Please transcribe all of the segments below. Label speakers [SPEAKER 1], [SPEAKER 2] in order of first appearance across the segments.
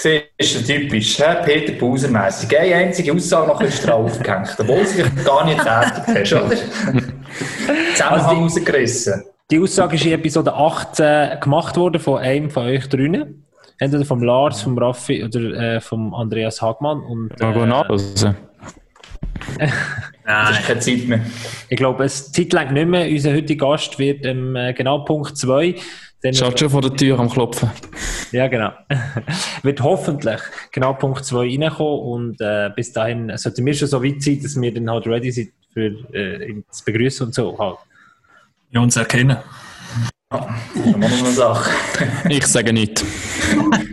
[SPEAKER 1] Siehst du, typisch, hä? Peter Bauser-mässig. Eine einzige Aussage noch ist draufgehängt, obwohl sie dich gar nicht tätig hast, oder? Zusammenhang also rausgerissen.
[SPEAKER 2] Die Aussage ist in Episode 18 gemacht worden von einem von euch drinnen. Entweder vom Lars, vom Raffi oder äh, vom Andreas Hagmann. Und,
[SPEAKER 3] äh, Mal.
[SPEAKER 1] Nein. Das ist keine Zeit mehr.
[SPEAKER 2] Ich glaube, es Zeit lang nicht mehr. Unser heutiger Gast wird ähm, genau Punkt 2.
[SPEAKER 3] Schaut schon vor der Tür am Klopfen.
[SPEAKER 2] Ja, genau. wird hoffentlich genau Punkt 2 reinkommen und äh, bis dahin sollten wir schon so weit sein, dass wir dann halt ready sind für äh, zu begrüßen und so. Halt.
[SPEAKER 4] Ja, uns erkennen.
[SPEAKER 1] Ja, das ist eine Sache.
[SPEAKER 3] ich sage nicht.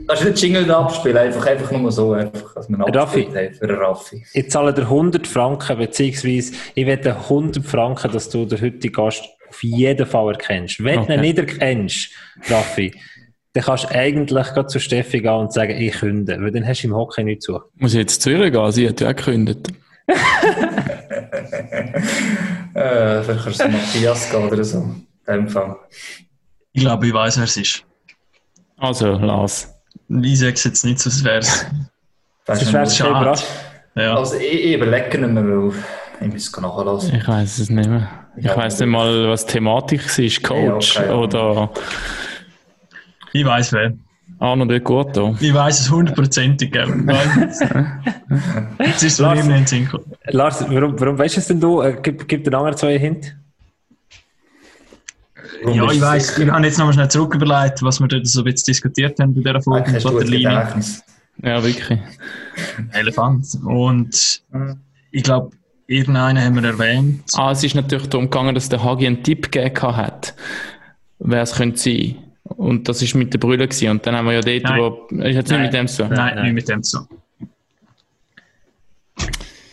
[SPEAKER 1] Kannst du den Jingle abspielen? Einfach, einfach nur so, einfach, dass man
[SPEAKER 2] Raffi, für Raffi. Ich zahle dir 100 Franken, beziehungsweise ich wette 100 Franken, dass du den heutigen Gast auf jeden Fall erkennst. Wenn okay. du ihn nicht erkennst, Raffi, dann kannst du eigentlich gerade zu Steffi gehen und sagen, ich künde, weil dann hast du im Hockey nicht zu.
[SPEAKER 3] Muss ich jetzt zu ihr gehen? Sie hat ja auch gekündigt.
[SPEAKER 1] äh, vielleicht kannst du zu Matthias gehen oder so. In dem Fall.
[SPEAKER 4] Ich glaube, ich weiß, wer es ist.
[SPEAKER 3] Also, Lars.
[SPEAKER 4] Ich sage es jetzt nicht, sonst wäre es.
[SPEAKER 1] Das ist schade. Ja. Also, ich, ich überlege nicht mehr, weil ich muss nachlassen.
[SPEAKER 3] Ich weiß es nicht mehr. Ich ja, weiß nicht mal, was die Thematik ist. Coach ja, okay, oder.
[SPEAKER 4] Ich weiß wer.
[SPEAKER 3] Arno de Corto.
[SPEAKER 4] Ich weiß es hundertprozentig. Jetzt ist es
[SPEAKER 2] Lars, nicht Lars, warum, warum weißt du es denn du? Äh, gib, gib den anderen zwei Hint.
[SPEAKER 4] Ja, ich weiß, ich habe jetzt nochmal schnell zurück überlegt, was wir dort so ein bisschen diskutiert haben bei dieser Folge mit Batterlinie.
[SPEAKER 3] Ja, wirklich.
[SPEAKER 4] Elefant. Und ich glaube, irgendeinen haben wir erwähnt.
[SPEAKER 3] Ah, es ist natürlich darum gegangen, dass der Hagi einen Tipp gegeben hat, wer es könnte sein. Und das war mit der Brille. Und dann haben wir ja dort,
[SPEAKER 4] Nein.
[SPEAKER 3] wo. Ist jetzt nicht mit dem so?
[SPEAKER 4] Nein, Nein, nicht mit dem so.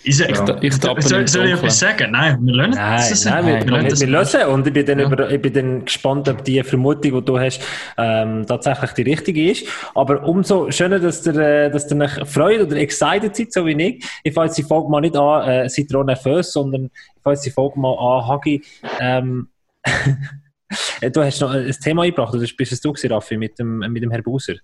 [SPEAKER 3] Ich, ich, ich
[SPEAKER 4] soll, soll ich etwas sagen? Nein, wir lernen
[SPEAKER 2] nein, das. Nein, wir, wir, wir, wir lösen. Und ich bin, dann ja. über, ich bin dann gespannt, ob die Vermutung, die du hast, ähm, tatsächlich die richtige ist. Aber umso schöner, dass ihr, äh, dass ihr euch freut oder excited seid, so wie ich. Ich fange jetzt die Folge mal nicht an, äh, auch nervös, sondern ich fange jetzt die Folge mal an, Hagi. Ähm, du hast noch ein Thema eingebracht, oder bist es du, Raffi, mit dem, mit dem Herrn Buser?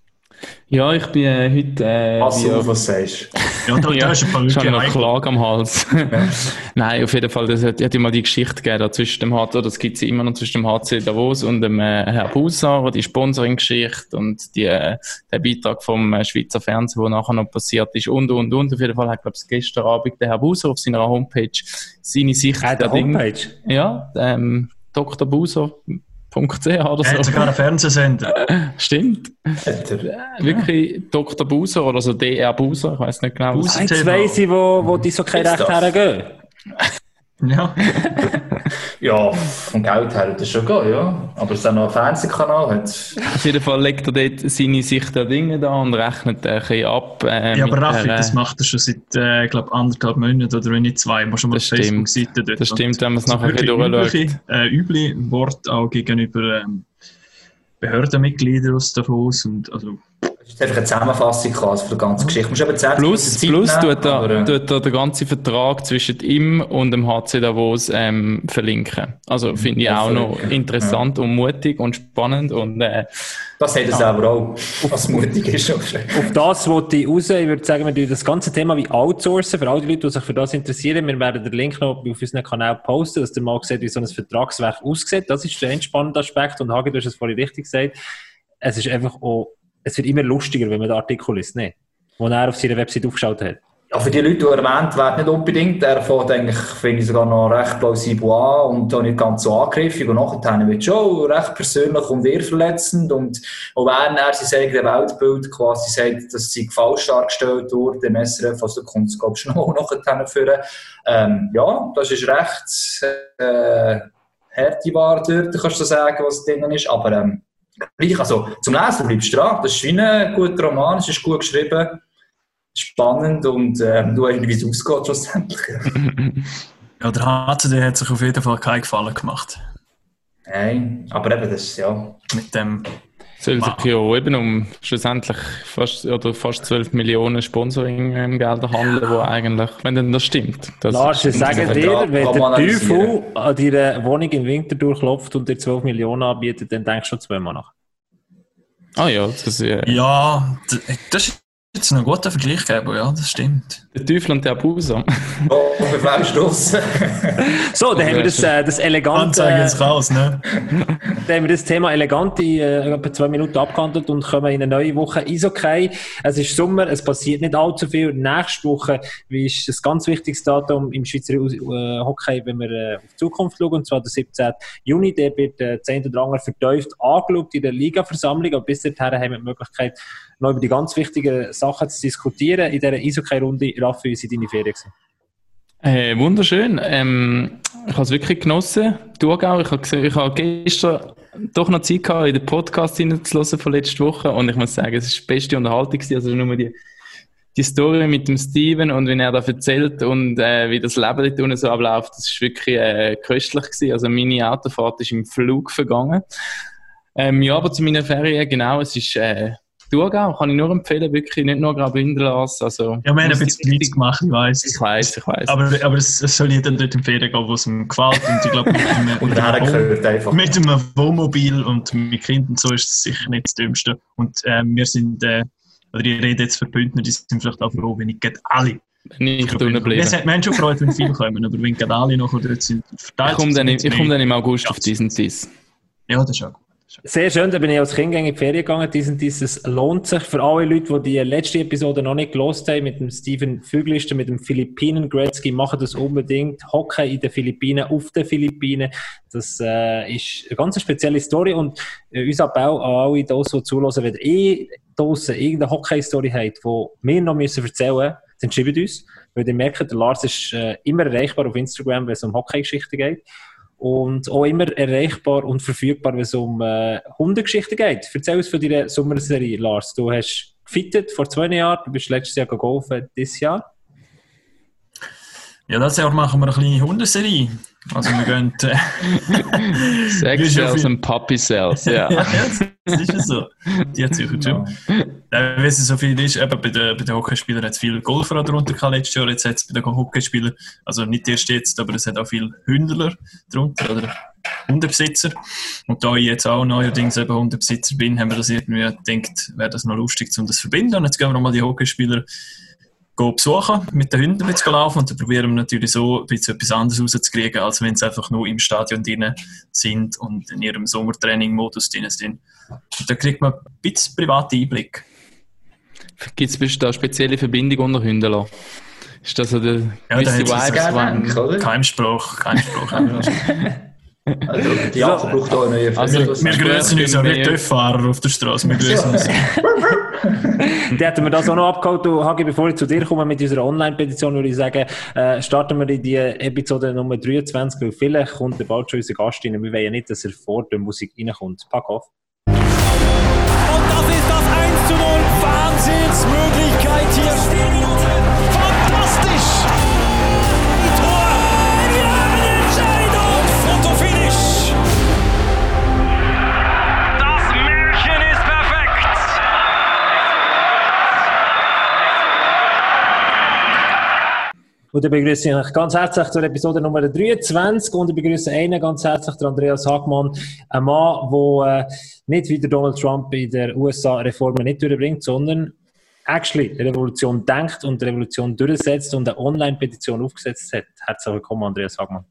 [SPEAKER 3] Ja, ich bin äh, heute. Äh,
[SPEAKER 1] was du was sagst.
[SPEAKER 3] Ja, da, ja, hast ein schon noch Klage am Hals. Ja. Nein, auf jeden Fall, das hat, hat immer die Geschichte gegeben zwischen dem HC, das gibt es immer noch zwischen dem HC Davos und dem äh, Herr Busar, die Sponsoring-Geschichte und die, äh, der Beitrag vom äh, Schweizer Fernsehen, der nachher noch passiert ist und, und, und. Auf jeden Fall hat, glaube ich, gestern Abend der Herr Busar auf seiner Homepage seine Sicht
[SPEAKER 2] äh, der Homepage?
[SPEAKER 3] Ja, ähm, Dr. Buser .ch oder
[SPEAKER 4] so. Er hat sogar einen Fernsehsender.
[SPEAKER 3] Stimmt. Wirklich Dr. Buser oder so DR Buser, ich weiß nicht genau.
[SPEAKER 2] Buser Jetzt weiss ich, wo, wo die so kein Recht hergehen.
[SPEAKER 4] Ja.
[SPEAKER 1] ja, vom Geld her das schon gehen, ja. Aber es ist auch noch ein Fernsehkanal hat.
[SPEAKER 3] Auf jeden Fall legt er dort seine Sicht der Dinge da und rechnet ein bisschen ab.
[SPEAKER 4] Äh, ja, aber Raffi, das macht er schon seit, äh, glaube anderthalb Monaten oder wenn nicht zwei. Mal schon mal
[SPEAKER 3] auf Facebook-Seite
[SPEAKER 4] dort.
[SPEAKER 3] Das stimmt, wenn man es nachher wieder durchschaut.
[SPEAKER 4] Äh, üble Wort auch gegenüber ähm, Behördenmitgliedern aus Davos und also
[SPEAKER 1] einfach eine Zusammenfassung quasi von der ganzen Geschichte.
[SPEAKER 3] Musst aber zehn plus, plus nehmen, tut, er, tut er den ganzen Vertrag zwischen ihm und dem HC Davos ähm, verlinken. Also finde ich auch noch interessant ja. und mutig und spannend. Und, äh,
[SPEAKER 1] das hat er ja. selber auch, was mutig ist.
[SPEAKER 2] Auf das wollte ich raus. Ich würde sagen, wir tun das ganze Thema wie outsourcen für alle Leute, die sich für das interessieren. Wir werden den Link noch auf unserem Kanal posten, dass ihr mal seht, wie so ein Vertragswerk aussieht. Das ist der entspannende Aspekt. Und Hagi, du hast es vorhin richtig gesagt. Es ist einfach auch es wird immer lustiger, wenn man den Artikel liest, ne? den er auf seiner Website aufgeschaut hat.
[SPEAKER 1] Ja, für die Leute, die erwähnt werden, nicht unbedingt. Er fängt eigentlich, finde ich, sogar noch recht plausibel an und auch nicht ganz so angriffig. Und nachher wird schon recht persönlich und ehrverletzend. Und auch wenn er sein eigenes Weltbild quasi sagt, dass sie falsch dargestellt wurde, im SRF, also kommt es, glaube ich, schon nachher führen. Ähm, ja, das ist recht äh, harte Wahrheit kannst du sagen, was drin ist. Aber ähm, gleich, also zum Lesen bleibst du dran. Das ist wie ein guter Roman, es ist gut geschrieben, spannend und äh, du weißt, wie es ausgeht schlussendlich.
[SPEAKER 4] ja, der HCD hat sich auf jeden Fall keinen Gefallen gemacht.
[SPEAKER 1] Nein, aber eben das, ja.
[SPEAKER 4] Mit dem
[SPEAKER 3] soll sich ja eben um schlussendlich fast, oder fast 12 Millionen Sponsoring-Gelder handeln, wo eigentlich, wenn denn das stimmt. Das
[SPEAKER 2] Lars, ich sage dir, wenn der Teufel an deiner Wohnung im Winter durchklopft und dir 12 Millionen anbietet, dann denkst du schon zweimal nach.
[SPEAKER 3] Ah ja, das ist...
[SPEAKER 4] Äh, ja, das ist jetzt einen guten Vergleich gegeben, ja, das stimmt.
[SPEAKER 3] Der Teufel und der Abuser.
[SPEAKER 1] Oh, Verfleischstoss.
[SPEAKER 2] so, dann haben wir das, äh, das elegante...
[SPEAKER 4] Anzeigen ins Chaos, ne?
[SPEAKER 2] dann haben wir das Thema elegant in äh, etwa zwei Minuten abgehandelt und kommen in eine neue Woche Eishockey. Es ist Sommer, es passiert nicht allzu viel. Nächste Woche ist ein ganz wichtiges Datum im Schweizer äh, Hockey, wenn wir äh, auf die Zukunft schauen, und zwar der 17. Juni. Der wird äh, 10. oder andere vertieft angeschaut in der Liga-Versammlung, aber bis dahin haben wir die Möglichkeit, noch über die ganz wichtigen Sachen zu diskutieren. In dieser Eishockey-Runde, Raffi, wie sind deine Ferien gewesen?
[SPEAKER 3] Äh, wunderschön. Ähm, ich habe es wirklich genossen. Du auch. Ich habe, gesehen, gestern doch noch Zeit gehabt, in den Podcast hineinzuhören von letzter Woche. Und ich muss sagen, es ist die beste Unterhaltung gewesen. Also nur die, die Story mit dem Steven und wie er da erzählt und äh, wie das Leben dort unten so abläuft, das ist wirklich äh, köstlich gewesen. Also meine Autofahrt ist im Flug vergangen. Ähm, ja, aber zu meiner Ferien, genau, es ist äh, Thurgau kann ich nur empfehlen, wirklich nicht nur Graubünden lassen. Also,
[SPEAKER 4] ja, wir haben ein bisschen Witz gemacht, ich weiß.
[SPEAKER 3] Ich weiß, ich weiß.
[SPEAKER 4] Aber, aber es, es soll jeder dort empfehlen gehen, wo es ihm gefällt. Und ich glaube, mit, einem,
[SPEAKER 1] und mit,
[SPEAKER 4] einem mit einem Wohnmobil und mit Kindern so ist es sicher nicht das Dümmste. Und äh, wir sind, äh, oder ich rede jetzt für Bündner, die sind vielleicht auch froh, wenn ich gerade alle
[SPEAKER 3] nicht drinnen bleiben.
[SPEAKER 4] Es hat mich schon gefreut, wenn viele kommen, aber wenn gerade alle noch dort sind,
[SPEAKER 3] verteilt Ich komme dann, komm dann im August auf diesen Tiss.
[SPEAKER 4] Ja, das ist auch gut.
[SPEAKER 2] Sehr schön, da bin ich als Kind in die Ferien gegangen. Diesen, dieses lohnt sich für alle Leute, die die letzte Episode noch nicht gelost haben, mit dem Steven Füglisten, mit dem Philippinen Gretzky, machen das unbedingt. Hocken in den Philippinen, auf den Philippinen. Das äh, ist eine ganz spezielle Story und äh, unser Appell an alle, die zulassen, wenn ihr draussen irgendeine Hockey-Story habt, die wir noch müssen erzählen müssen, dann schreibt uns. Weil ihr merkt, der Lars ist äh, immer erreichbar auf Instagram, wenn es um Hockey-Geschichten geht und auch immer erreichbar und verfügbar, wenn es um äh, Hundegeschichten geht. Erzähl uns von deiner Sommerserie, Lars. Du hast gefittet vor zwei Jahren, du bist letztes Jahr golfen, dieses Jahr.
[SPEAKER 4] Ja, das Jahr machen wir eine kleine Hundeserie. Also wir gehen...
[SPEAKER 3] Äh, Sex Cells und Puppy Cells, ja. ja,
[SPEAKER 4] das ist ja so. Die hat sich schon. Genau. Äh, Weil es so viel ist, eben bei den, bei den Hockeyspielern hat es viele Golfer darunter gehabt letztes Jahr, jetzt hat es bei den Hockeyspielern, also nicht erst jetzt, aber es hat auch viele Hündler darunter, oder Hundebesitzer. Und da ich jetzt auch neuerdings eben Hundebesitzer bin, haben wir das irgendwie gedacht, wäre das noch lustig, um das zu verbinden. Und jetzt gehen wir nochmal die Hockeyspieler besuchen, mit den Hunden zu laufen und dann probieren wir natürlich so ein bisschen etwas anderes rauszukriegen, als wenn sie einfach nur im Stadion drin sind und in ihrem Sommertraining-Modus drin sind. Und da kriegt man ein bisschen privaten Einblick.
[SPEAKER 3] Gibt es da spezielle Verbindung unter Hunden? Ist das so der
[SPEAKER 4] ja, gewisse Vibes? Kein Spruch, kein Spruch.
[SPEAKER 1] Also, die so. braucht auch eine neue
[SPEAKER 4] also, Wir grüßen uns auch nicht Töpffahrer auf der Straße. Wir grüßen uns.
[SPEAKER 2] Dann hätten wir das auch noch abgeholt. Du, Hagi, bevor ich zu dir komme mit unserer Online-Petition, würde ich sagen, äh, starten wir in die Episode Nummer 23, weil vielleicht kommt der bald schon unser Gast rein. Wir wollen ja nicht, dass er vor der Musik reinkommt. Pack auf. Und
[SPEAKER 5] das ist das 1 zu 0. Wahnsinnsmöglichkeit hier.
[SPEAKER 2] Und ich begrüße euch ganz herzlich zur Episode Nummer 23 und ich begrüße einen ganz herzlich, den Andreas Hagmann, ein Mann, der äh, nicht wie der Donald Trump in der USA Reformen nicht durchbringt, sondern actually Revolution denkt und Revolution durchsetzt und eine Online-Petition aufgesetzt hat. Herzlich willkommen, Andreas Hagmann.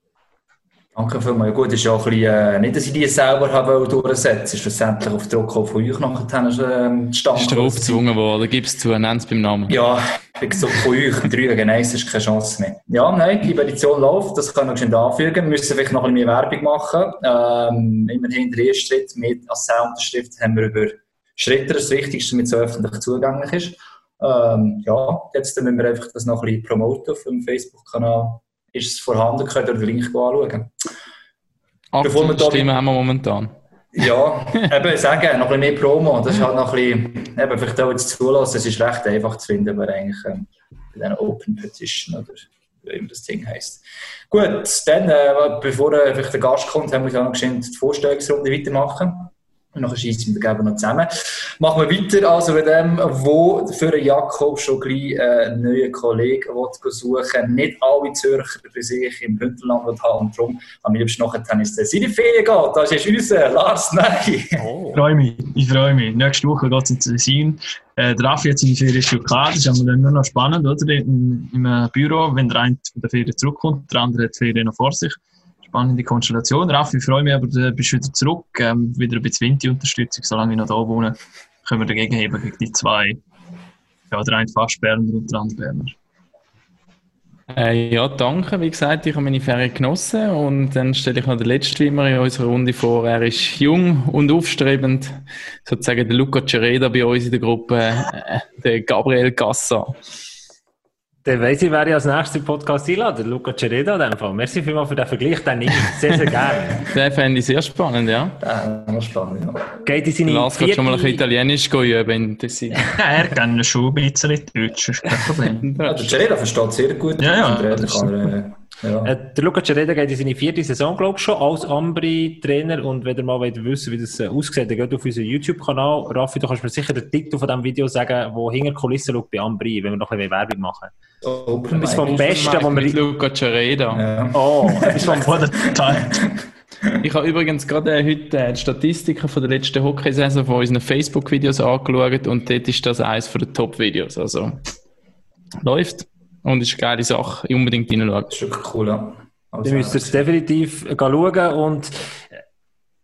[SPEAKER 1] Danke vielmals. Gut, ist ja auch ein bisschen, äh, nicht, dass ich die selber habe durchsetzen ist schlussendlich auf Druck von euch nachher ähm,
[SPEAKER 3] stand. Ist darauf gezwungen worden, gib es zu, nenn es beim Namen.
[SPEAKER 1] Ja, wie gesagt, von euch, drei gegen eins ist keine Chance mehr. Ja, nein, die Petition läuft, das können wir schon anfügen. Wir müssen vielleicht noch ein bisschen mehr Werbung machen. Ähm, immerhin der erste Schritt mit Unterschrift haben wir über Schritte das Wichtigste, damit es öffentlich zugänglich ist. Ähm, ja, jetzt müssen wir einfach das noch ein bisschen promoten auf dem Facebook-Kanal ist es vorhanden, könnt ihr den Link anschauen.
[SPEAKER 3] Bevor wir Stimmen haben wir momentan.
[SPEAKER 1] Ja, eben sagen, noch ein bisschen mehr Promo, das ist halt noch ein bisschen, eben, vielleicht auch jetzt zulassen, es ist recht einfach zu finden, aber eigentlich ähm, bei einer Open Petition oder wie immer das Ding heisst. Gut, dann, äh, bevor äh, vielleicht der Gast kommt, haben wir ja noch geschwind die Vorstellungsrunde weitermachen. Und dann schießen wir den noch zusammen. Machen wir weiter, also mit dem, wo für Jakob schon gleich äh, einen neuen Kollegen suchen Nicht alle Zürcher bei sich im Bündnerland haben und darum am liebsten noch Tennis seine Ferien geht. Das ist unser Lars Ney.
[SPEAKER 4] Oh. Ich freue mich, ich freue mich. Nächste Woche geht es ins Tessin. Äh, der Raffi hat seine Ferien schon klar, das ist aber dann nur noch spannend, oder? Im, im Büro, wenn der eine von der Ferien zurückkommt, der andere hat die Ferien noch vor sich spannende Konstellation. Raffi, ich freue mich, aber du bist wieder zurück, ähm, wieder ein bisschen Winti-Unterstützung, solange ich noch da wohne, können wir dagegen heben, gegen die zwei, ja, der eine fast Berner und der andere Berner.
[SPEAKER 3] Äh, ja, danke. Wie gesagt, ich habe meine Ferien genossen und dann stelle ich noch den letzten Wimmer in unserer Runde vor. Er ist jung und aufstrebend, sozusagen der Luca Cereda bei uns in der Gruppe, äh, der Gabriel Gassa.
[SPEAKER 2] Dann weiss ich, wer ich als nächstes Podcast einladen. Luca Cereda in dem Fall. Merci vielmals für den Vergleich, den ich sehr, sehr gerne.
[SPEAKER 3] den fände ich sehr spannend, ja.
[SPEAKER 1] Ja, spannend, ja.
[SPEAKER 3] Geht in seine Lars vierte... schon mal ein bisschen Italienisch üben in Tessin.
[SPEAKER 4] ja, er kann schon ein bisschen Deutsch, ist kein Problem.
[SPEAKER 1] ja, der Cereda versteht sehr gut.
[SPEAKER 4] Ja, ja.
[SPEAKER 2] Ja. Äh, der Luca Cereda geht in seine vierte Saison, glaube ich, schon als Ambri-Trainer. Und wenn ihr mal wollt wissen wie das äh, aussieht, dann geht auf unseren YouTube-Kanal. Raffi, du kannst mir sicher den Titel von diesem Video sagen, wo hinter Kulissen schaut bei Ambri, wenn wir noch ein bisschen Werbung machen.
[SPEAKER 3] Oh, etwas vom Besten, was wir... Luca Cereda.
[SPEAKER 2] Ja. Oh, etwas vom...
[SPEAKER 3] Ich habe übrigens gerade äh, heute äh, die Statistiken von der letzten Hockey-Saison von unseren Facebook-Videos angeschaut und dort ist das eines der Top-Videos. Also, läuft. Und ist eine geile Sache, unbedingt reinschauen.
[SPEAKER 1] Das ist wirklich cool, ja.
[SPEAKER 2] Also, Ihr müsst es definitiv schauen und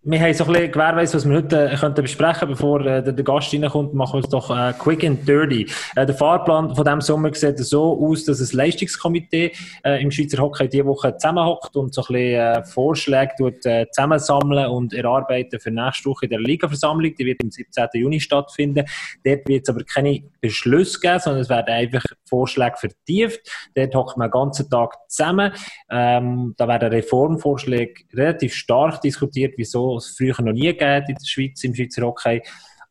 [SPEAKER 2] wir haben so ein bisschen gewährweise, was wir heute äh, könnten besprechen bevor äh, der, der, Gast reinkommt, machen wir es doch äh, quick and dirty. Äh, der Fahrplan von diesem Sommer sieht so aus, dass ein Leistungskomitee äh, im Schweizer Hockey diese Woche zusammenhockt und so ein bisschen äh, Vorschläge tut, zusammensammeln und erarbeiten für nächste Woche in der Ligaversammlung. Die wird am 17. Juni stattfinden. Dort wird es aber keine Beschlüsse geben, sondern es werden einfach Vorschläge vertieft. Dort hockt man den ganzen Tag zusammen. Ähm, da werden Reformvorschläge relativ stark diskutiert, wieso was es früher noch nie gegeben in der Schweiz, im Schweizer Hockey.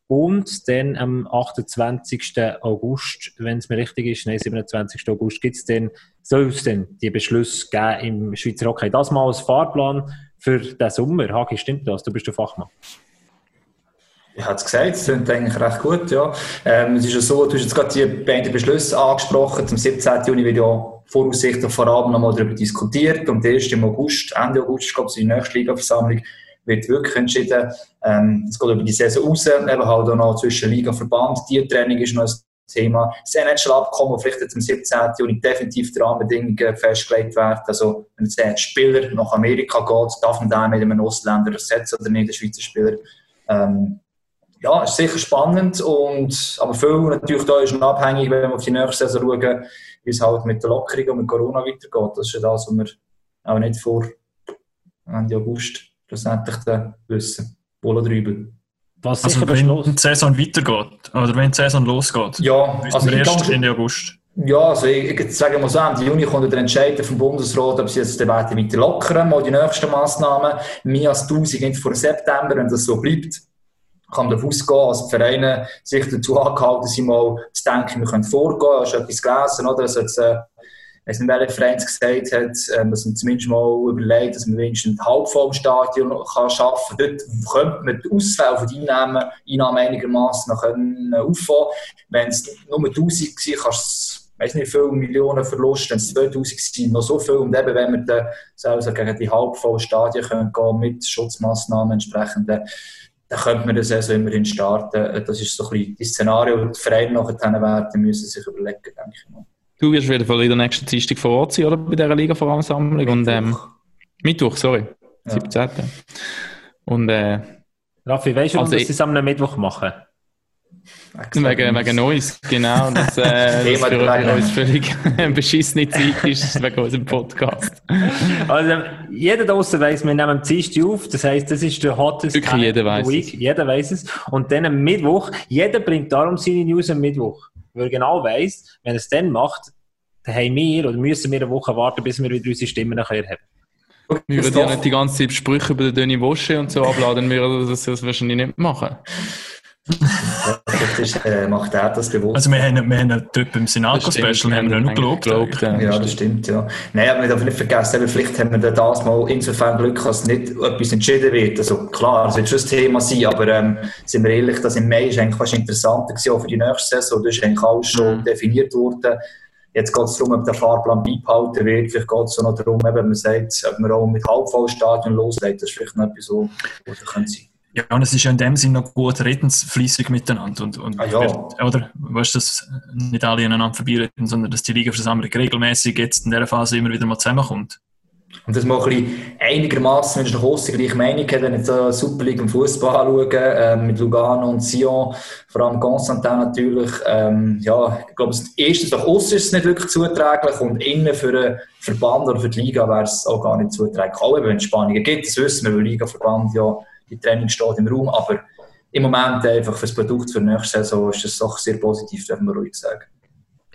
[SPEAKER 2] Und dann am 28. August, wenn es mir richtig ist, nein, 27. August, gibt es dann, soll es dann die Beschlüsse geben im Schweizer Hockey. Das mal als Fahrplan für den Sommer. Hagi, stimmt das? Du bist der Fachmann.
[SPEAKER 1] Ich habe es gesagt, es klingt eigentlich recht gut, ja. Ähm, es ist ja so, du hast jetzt gerade die beiden Beschlüsse angesprochen. Zum 17. Juni wird ja voraussichtlich vor allem nochmal darüber diskutiert. Und erst im August, Ende August, glaube ich, die nächste Liga-Versammlung wird wirklich entschieden. Ähm, es geht über die Saison raus, eben halt auch noch zwischen Liga und Verband. Die Training ist noch ein Thema. Das NHL-Abkommen, vielleicht jetzt am 17. Juni definitiv die Rahmenbedingungen festgelegt werden. Also, wenn jetzt ein Spieler nach Amerika geht, darf man den mit einem Ausländer ersetzen oder nicht, ein Schweizer Spieler. Ähm, ja, ist sicher spannend, und, aber viel natürlich da ist noch abhängig, wenn wir auf die nächste Saison schauen, wie es halt mit der Lockerung und mit Corona weitergeht. Das ist ja das, was wir auch nicht vor Ende August schlussendlich dann wissen. Wohl oder übel.
[SPEAKER 4] Was also wenn die Saison weitergeht, oder wenn die Saison losgeht,
[SPEAKER 1] ja,
[SPEAKER 4] also wir erst Ende August.
[SPEAKER 1] Ja, also ich, ich sage mal so, Ende Juni kommt der Entscheid vom Bundesrat, ob sie jetzt die Werte weiter lockern, mal die nächsten Massnahmen. Mehr als 1000 nicht vor September, wenn das so bleibt, kann davon ausgehen, dass die Vereine sich dazu angehalten sind, mal zu denken, wir können vorgehen. Hast du etwas gelesen, oder? Dass jetzt, äh, weiß nicht, welcher Verein gesagt hat, ähm, dass man zumindest mal überlegt, dass man wenigstens ein Halbformstadion kann schaffen kann. Dort könnte man die Ausfälle von Einnahmen, Einnahmen einigermaßen auffangen. Wenn es nur 1000 war, kannst du weiß nicht, viele Millionen Verlust, wenn es 2000 sind, noch so viel. Und eben, wenn wir dann also gegen die halbvollen Stadien können gehen mit Schutzmaßnahmen entsprechend, dann, dann könnte man das also immerhin starten. Das ist so ein bisschen das Szenario, das die Vereine nachher werden müssen sich überlegen, denke ich mal.
[SPEAKER 3] Du wirst auf jeden Fall in der nächsten Dienstag vor Ort sein, oder? Bei dieser Liga-Voransammlung. Und, ähm, Mittwoch, sorry. Ja. 17. Und, äh,
[SPEAKER 2] Raffi, weißt du, also, dass sie es am Mittwoch machen?
[SPEAKER 3] Wegen, wegen uns, genau. Das, äh, das für uns völlig beschissene Zeit ist wegen unserem Podcast.
[SPEAKER 2] Also, jeder draußen weiss, wir nehmen am Dienstag auf, das heisst, das ist der hottest
[SPEAKER 3] Wirklich, jeder weiß
[SPEAKER 2] Week. Es. Jeder weiß es. Und dann am Mittwoch, jeder bringt darum seine News am Mittwoch weil er genau weiss, wenn er es dann macht, dann haben wir oder müssen wir eine Woche warten, bis wir wieder unsere Stimmen nachher haben.
[SPEAKER 3] Wir würden ja nicht die ganze Zeit Sprüche über den Döni Wosche und so abladen, wir würden das, das wahrscheinlich nicht machen.
[SPEAKER 1] Vielleicht äh, macht er das bewusst.
[SPEAKER 4] Also wir haben, wir haben dort beim Sinaco-Special haben wir noch gelobt.
[SPEAKER 1] gelobt ja, ja, das stimmt, ja. Nein, aber wir dürfen nicht vergessen, vielleicht haben wir das mal insofern Glück, dass nicht etwas entschieden wird. Also klar, es wird schon ein Thema sein, aber ähm, sind wir ehrlich, das im Mai ist eigentlich fast interessanter gewesen, auch für die nächste Saison. Da ist eigentlich alles schon mhm. definiert worden. Jetzt geht es darum, ob der Fahrplan beibehalten wird. Vielleicht geht es auch noch darum, ob man sagt, ob man auch mit Halbvollstadion loslegt. Das ist vielleicht noch etwas, so, was sein könnte.
[SPEAKER 4] Ja, und es ist ja in dem Sinne noch gut redensfließig miteinander. Und, und
[SPEAKER 1] ah, ja. wird,
[SPEAKER 4] oder? Weißt du, dass nicht alle aneinander vorbeireden, sondern dass die Liga-Versammlung regelmäßig jetzt in dieser Phase immer wieder mal zusammenkommt.
[SPEAKER 1] Und dass man ein bisschen einigermaßen, wenn ich nach außen gleiche Meinung hat, wenn ich die Super League im Fußball anschaue, äh, mit Lugano und Sion, vor allem Constantin natürlich, ähm, ja, ich glaube, erstens nach außen ist es nicht wirklich zuträglich und innen für den Verband oder für die Liga wäre es auch gar nicht zuträglich. Auch wenn es Spannungen gibt, das wissen wir, weil Liga-Verband ja die Training steht im Raum, aber im Moment einfach für das Produkt für die nächste Saison ist das doch sehr positiv, darf man ruhig sagen.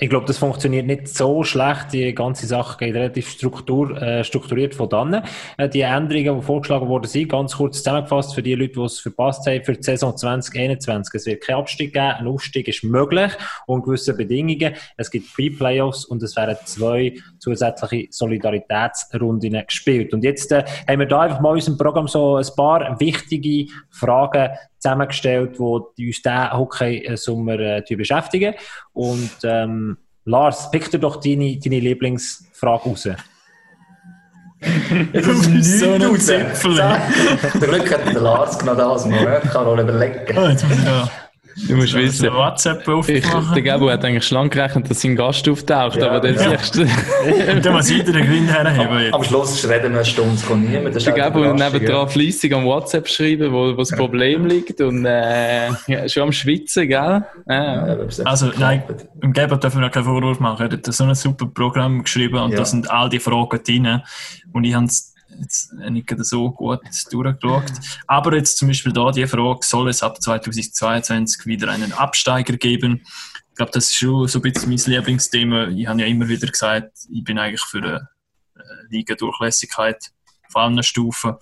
[SPEAKER 2] Ich glaube, das funktioniert nicht so schlecht. Die ganze Sache geht relativ struktur, äh, strukturiert von dann. Äh, die Änderungen, die vorgeschlagen worden sind, ganz kurz zusammengefasst für die Leute, die es verpasst haben, für die Saison 2021. Es wird kein Abstieg geben. Ein Aufstieg ist möglich unter gewissen Bedingungen. Es gibt Pre-Playoffs und es werden zwei zusätzliche Solidaritätsrunden gespielt. Und jetzt äh, haben wir da einfach mal in unserem Programm so ein paar wichtige Fragen zusammengestellt, die uns diesen Hockey-Sommer äh, beschäftigen. Und ähm, Lars, pick dir doch deine, deine Lieblingsfrage raus.
[SPEAKER 1] Das ist so ein Zipfel. Zum Glück hat der Lars genau das mal. Ich kann noch überlegen.
[SPEAKER 3] Oh, Du musst wissen, WhatsApp ich, der Gabo hat eigentlich schlank gerechnet, dass sein Gast auftaucht, ja, aber dann ja. siehst du...
[SPEAKER 4] Und dann muss jeder den Gewinn herheben.
[SPEAKER 1] Am Schluss reden wir eine Stunde, es kommt niemand.
[SPEAKER 3] Der Gabo nebendran fleissig am WhatsApp schreiben, wo, wo das Problem liegt und äh, ja, schon am Schwitzen, gell?
[SPEAKER 4] Ja. Also nein, im Gabo dürfen wir keinen Vorwurf machen. Er hat so ein super Programm geschrieben und da sind all die Fragen drin und ich habe jetzt nicht so gut durchgeschaut. Aber jetzt zum Beispiel da die Frage, soll es ab 2022 wieder einen Absteiger geben? Ich glaube, das ist schon so ein bisschen mein Lieblingsthema. Ich habe ja immer wieder gesagt, ich bin eigentlich für eine äh, Liga-Durchlässigkeit auf allen Stufen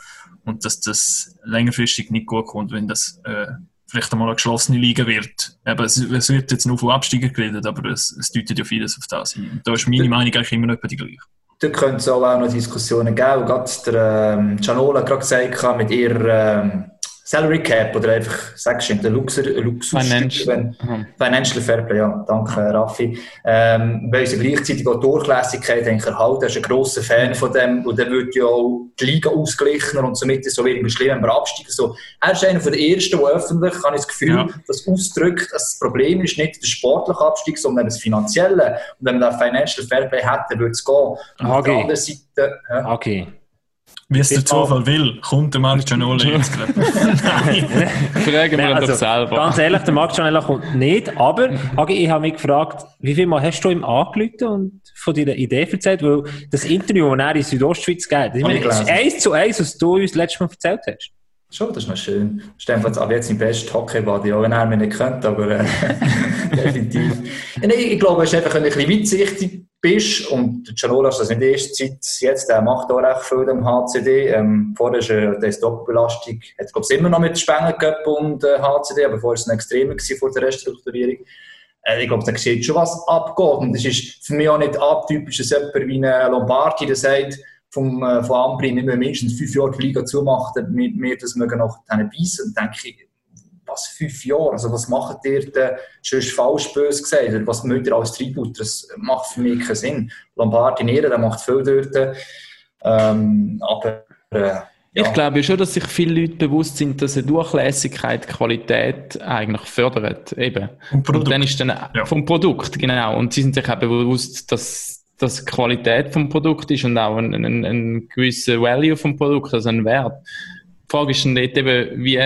[SPEAKER 4] und dass das längerfristig nicht gut kommt, wenn das äh, vielleicht einmal eine geschlossene Liga wird. Eben, es, es, wird jetzt nur von Absteiger geredet, aber es, es deutet ja vieles auf das hin. Da ist meine Meinung eigentlich immer noch die gleiche
[SPEAKER 1] da könnte es auch noch Diskussionen geben. Gerade der ähm, Gianola hat gerade gesagt, mit ihrer ähm, Salary Cap oder einfach, sagst du, der Luxus, Luxus
[SPEAKER 3] Financial.
[SPEAKER 1] Financial Fairplay, ja, danke Raffi. Ähm, weil sie gleichzeitig auch Durchlässigkeit erhalten. Er ist ein grosser Fan von dem und dann wird ja auch die Liga ausgleichen und somit ist es so weniger schlimm, wenn wir absteigen. So, er ist einer der ersten, der öffentlich, habe ich das Gefühl, ja. das ausdrückt, dass das Problem ist nicht der sportliche Abstieg, sondern das finanzielle. Und wenn man da Financial Fairplay hätte, würde es gehen. Und
[SPEAKER 2] okay. der anderen Seite... Ja. Okay.
[SPEAKER 4] Wie es der Zufall will, kommt der Marc Gianoli jetzt
[SPEAKER 3] gerade. Fragen wir ihn also, doch selber.
[SPEAKER 2] Ganz ehrlich, der Marc Gianella kommt nicht, aber Agi, ich habe mich gefragt, wie viel Mal hast du ihm angerufen und von deiner Idee erzählt? Weil das Interview, das er in Südostschweiz geht, ich meine, ist eins zu eins, was du uns letztes Mal erzählt hast.
[SPEAKER 1] Schon, das ist noch schön. Stefan aber jetzt im besten Hockey-Body, auch wenn er mich nicht könnte, aber äh, definitiv. Ja, nee, ich glaube, es ist einfach ein bisschen weitsichtig bist. Und Cianola ist das der ersten Zeit jetzt, der macht auch recht viel im HCD. Ähm, vorher ist äh, die Doppelbelastung, hat glaube ich immer noch mit Spengen Cup und äh, HCD, aber vorher war es ein extremer vor der Restrukturierung. Äh, ich glaube, da sieht schon was abgeht. Und das ist für mich auch nicht atypisch, dass jemand wie ein Lombardi, der sagt, vom, äh, von Ambri, wir müssen mindestens fünf Jahre die Liga zumachen, damit wir das mögen noch beißen. Und was, fünf Jahre? Also was macht ihr denn schon falsch böse gesagt? Oder was mögt ihr als Tribut? Das macht für mich keinen Sinn. Lombardi Nieren, der macht viel dort. Ähm, aber äh,
[SPEAKER 3] ja. Ich glaube schon, dass sich viele Leute bewusst sind, dass eine Durchlässigkeit Qualität eigentlich fördert. Eben. Und dann ist dann ja. vom Produkt, genau. Und sie sind sich auch bewusst, dass das Qualität vom Produkt ist und auch ein, ein, ein gewisser Value vom Produkt, also ein Wert. Die Frage ist dann dort eben, wie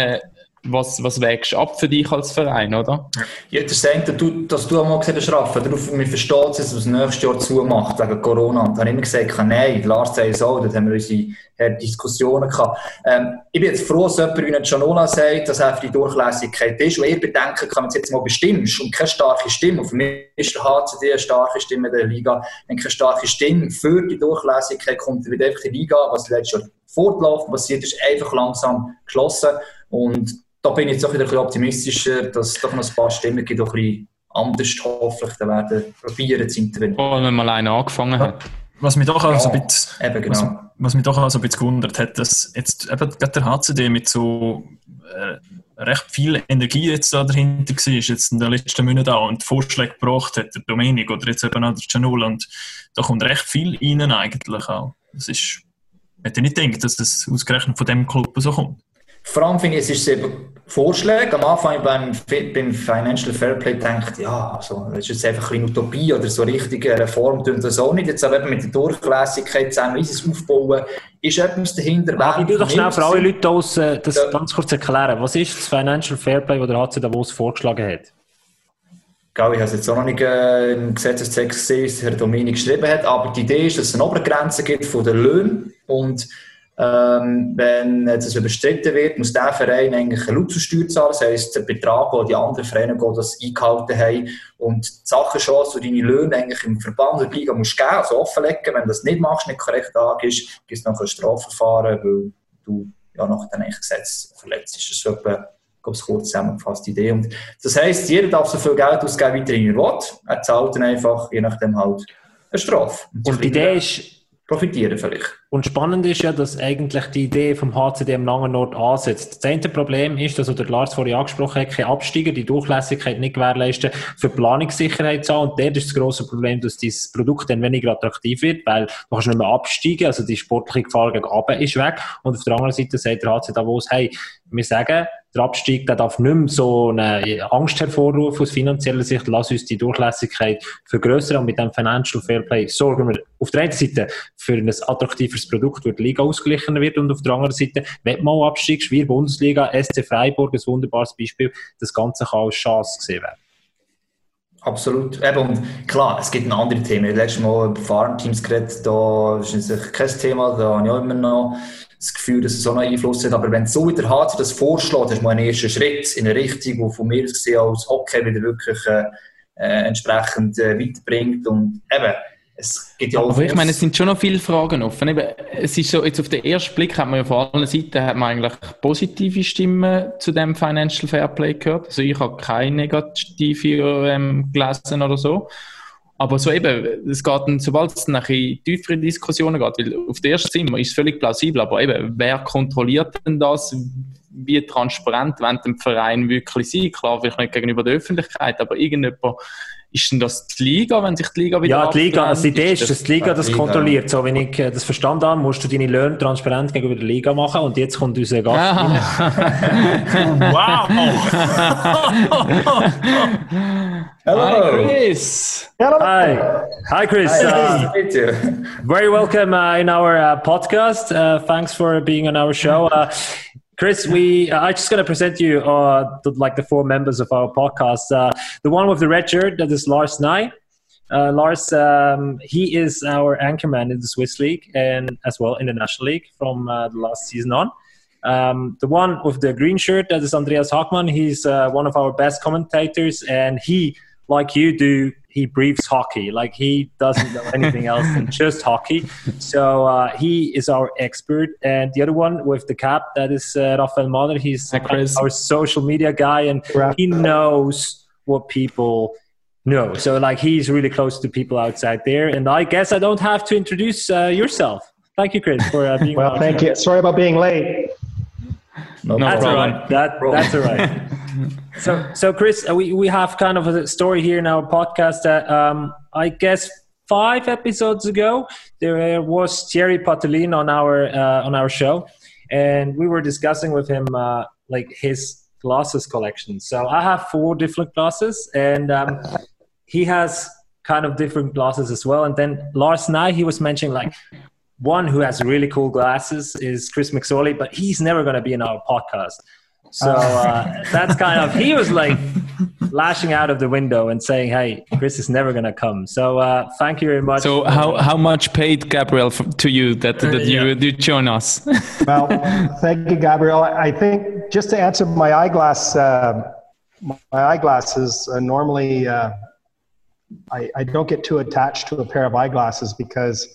[SPEAKER 3] was, was wägst du ab für dich als Verein, oder?
[SPEAKER 1] Ja, das denkt, du, dass du einmal gesehen hast, Rafa, darauf, wir verstehen es, dass es nächstes Jahr zumacht, wegen Corona. Und dann habe ich immer gesagt, nein, Lars sagt so, dort haben wir unsere äh, Diskussionen gehabt. Ähm, ich bin jetzt froh, dass jemand wie Gianola sagt, dass für die Durchlässigkeit ist. Und ihr bedenken kann, wenn du jetzt mal bestimmst und keine starke Stimme, und für mich ist der HCD eine starke Stimme in der Liga, wenn keine starke Stimme für die Durchlässigkeit kommt, wird einfach die Liga, was letztes Jahr fortlaufend passiert ist, einfach langsam geschlossen. Und da bin ich jetzt auch wieder ein bisschen optimistischer, dass es doch noch ein paar Stimmen gibt, die ein bisschen anders hoffentlich dann werden probieren zu intervenieren.
[SPEAKER 3] Oh, wenn man alleine angefangen hat.
[SPEAKER 4] Was mich doch auch so ein bisschen,
[SPEAKER 1] eben, genau.
[SPEAKER 4] was, was mich doch auch so ein bisschen gewundert hat, dass jetzt eben gerade der HCD mit so äh, recht viel Energie jetzt da dahinter war, jetzt in den letzten Monaten auch und Vorschläge gebracht hat, der Dominik oder jetzt eben auch der Janul und da kommt recht viel rein eigentlich auch. Das ist, ich hätte nicht gedacht, dass das ausgerechnet von dem Club so kommt.
[SPEAKER 1] Vor allem finde ich, es ist eben Vorschläge. Am Anfang beim, beim Financial Fairplay denkt, ja, also, das ist jetzt einfach eine Utopie oder so richtige Reform tun das auch nicht. Jetzt aber eben mit der Durchlässigkeit zusammen, wie sie es aufbauen, ist etwas dahinter.
[SPEAKER 2] Aber ich will doch schnell für alle Leute aus, das ja. ganz kurz erklären. Was ist das Financial Fairplay, das der HC Davos vorgeschlagen hat?
[SPEAKER 1] ich habe es jetzt auch noch nicht äh, im Gesetzestext gesehen, was Herr Dominik geschrieben hat, aber die Idee ist, dass es eine Obergrenze gibt von den Löhnen und ähm, wenn das überstritten wird, muss der Verein eigentlich eine Luxussteuer zahlen. Das heisst, der Betrag, den die anderen Vereine das eingehalten haben. Und die Sache schon, du deine Löhne eigentlich im Verband der Liga musst geben, also offenlegen. Wenn du das nicht machst, nicht korrekt angibst, gibt es noch ein Strafverfahren, weil du ja nach dem Gesetz verletzt ist. Das ist etwa, kurz zusammengefasst die Idee. Und das heisst, jeder darf so viel Geld ausgeben, wie er will. Er zahlt dann einfach, je nachdem halt, eine Strafe.
[SPEAKER 2] Und, Und die Idee ist,
[SPEAKER 1] profitieren vielleicht.
[SPEAKER 2] Und spannend ist ja, dass eigentlich die Idee vom HCD am langen Nord ansetzt. Das zehnte Problem ist, dass der Lars vorhin angesprochen hat, keine Absteiger, die Durchlässigkeit nicht gewährleisten, für Planungssicherheit zu haben. Und dort ist das grosse Problem, dass dieses Produkt dann weniger attraktiv wird, weil du kannst nicht mehr absteigen, also die sportliche Gefahr gegen Abend ist weg. Und auf der anderen Seite sagt der HC Davos, hey, wir sagen, der Abstieg der darf nicht mehr so eine Angst hervorrufen aus finanzieller Sicht. Lass uns die Durchlässigkeit vergrößern und mit dem Financial Fairplay sorgen wir auf der einen Seite für ein attraktiveres Produkt, wo die Liga ausgeglichen wird und auf der anderen Seite, wenn man Abstieg, wie Bundesliga, SC Freiburg, ein wunderbares Beispiel, das Ganze kann als Chance gesehen werden.
[SPEAKER 1] Absolut. Eben, und klar, es gibt noch andere Themen. Letztes Mal über Farmteams geredet, da ist natürlich kein Thema, da habe ich auch immer noch das Gefühl, dass es so einen Einfluss hat. Aber wenn so wieder HC das vorschlägt, hast du mal einen ersten Schritt in eine Richtung, die von mir aus gesehen als Hockey wieder wirklich äh, äh, entsprechend äh, weiterbringt. Und eben, es gibt ja
[SPEAKER 3] auch. Aber ich meine, es sind schon noch viele Fragen offen. Eben, es ist so, jetzt auf den ersten Blick hat man ja von allen Seiten hat man eigentlich positive Stimmen zu dem Financial Fairplay gehört. Also ich habe keine negative ähm, gelesen oder so. Aber so eben, es geht dann, sobald es nach tiefere Diskussionen geht, weil auf der ersten Zimmer ist es völlig plausibel, aber eben, wer kontrolliert denn das? Wie transparent wenn dem Verein wirklich sein? Klar, vielleicht nicht gegenüber der Öffentlichkeit, aber irgendjemand ist denn das die Liga, wenn sich die Liga wieder
[SPEAKER 2] Ja, die Liga, also die Idee ist, dass die Liga das kontrolliert. So, wenn ich äh, das verstanden habe, musst du deine Löhne transparent gegenüber der Liga machen und jetzt kommt unser Gast
[SPEAKER 4] Wow!
[SPEAKER 3] Hello. Hi, Chris.
[SPEAKER 2] Hello. Hi. Hi, Chris. Hi, uh, very welcome uh, in our uh, podcast. Uh, thanks for being on our show. Chris, we uh, I just going to present you uh, the, like the four members of our podcast. Uh, the one with the red shirt that is Lars Nye. Uh, Lars, um, he is our anchorman in the Swiss League and as well in the National League from uh, the last season on. Um, the one with the green shirt that is Andreas Hagmann. He's uh, one of our best commentators, and he, like you do, he breathes hockey. Like he doesn't know anything else than just hockey. So uh, he is our expert. And the other one with the cap, that is uh, Rafael Mahler. He's our social media guy, and he knows what people know. So like he's really close to people outside there. And I guess I don't have to introduce uh, yourself. Thank you, Chris, for uh, being.
[SPEAKER 6] well, thank you. Sorry about being late.
[SPEAKER 2] No, that's all right. That, that's all right. so, so Chris, uh, we, we have kind of a story here in our podcast that um, I guess five episodes ago there was Thierry Paterlini on our uh, on our show, and we were discussing with him uh, like his glasses collection. So I have four different glasses, and um, he has kind of different glasses as well. And then last night he was mentioning like one who has really cool glasses is Chris McSorley, but he's never going to be in our podcast. So uh, that's kind of he was like lashing out of the window and saying, "Hey, Chris is never going to come." So uh, thank you very much.
[SPEAKER 3] So how how much paid Gabriel to you that that you yeah. you join us?
[SPEAKER 6] well, thank you, Gabriel. I think just to answer my eyeglass, uh, my eyeglasses uh, normally uh, I, I don't get too attached to a pair of eyeglasses because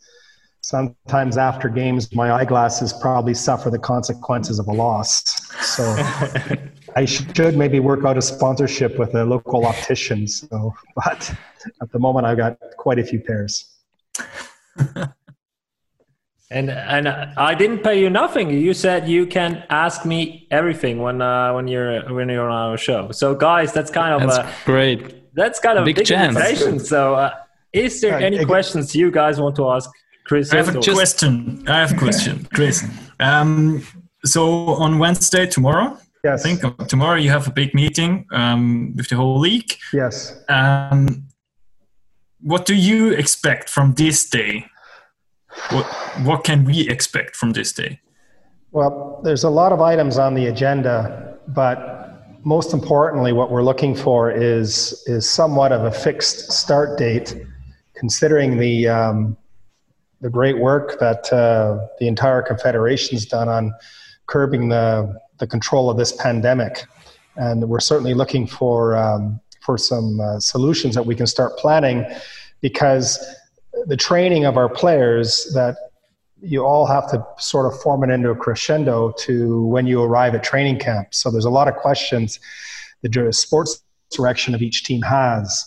[SPEAKER 6] sometimes after games, my eyeglasses probably suffer the consequences of a loss. So I should maybe work out a sponsorship with a local optician. So, but at the moment, I've got quite a few pairs.
[SPEAKER 2] and and I didn't pay you nothing. You said you can ask me everything when uh, when you're when you're on our show. So, guys, that's kind of
[SPEAKER 3] that's a, great.
[SPEAKER 2] That's kind of big, big chance. So, uh, is there any questions you guys want to ask Chris?
[SPEAKER 4] I have a question. I have a question, Chris. Um, so on Wednesday tomorrow,
[SPEAKER 6] yes.
[SPEAKER 4] I think tomorrow you have a big meeting um, with the whole league.
[SPEAKER 6] Yes.
[SPEAKER 4] Um, what do you expect from this day? What what can we expect from this day?
[SPEAKER 6] Well, there's a lot of items on the agenda, but most importantly, what we're looking for is is somewhat of a fixed start date, considering the um, the great work that uh, the entire confederation's done on curbing the the control of this pandemic, and we're certainly looking for um, for some uh, solutions that we can start planning, because the training of our players that you all have to sort of form it into a crescendo to when you arrive at training camp. So there's a lot of questions the sports direction of each team has.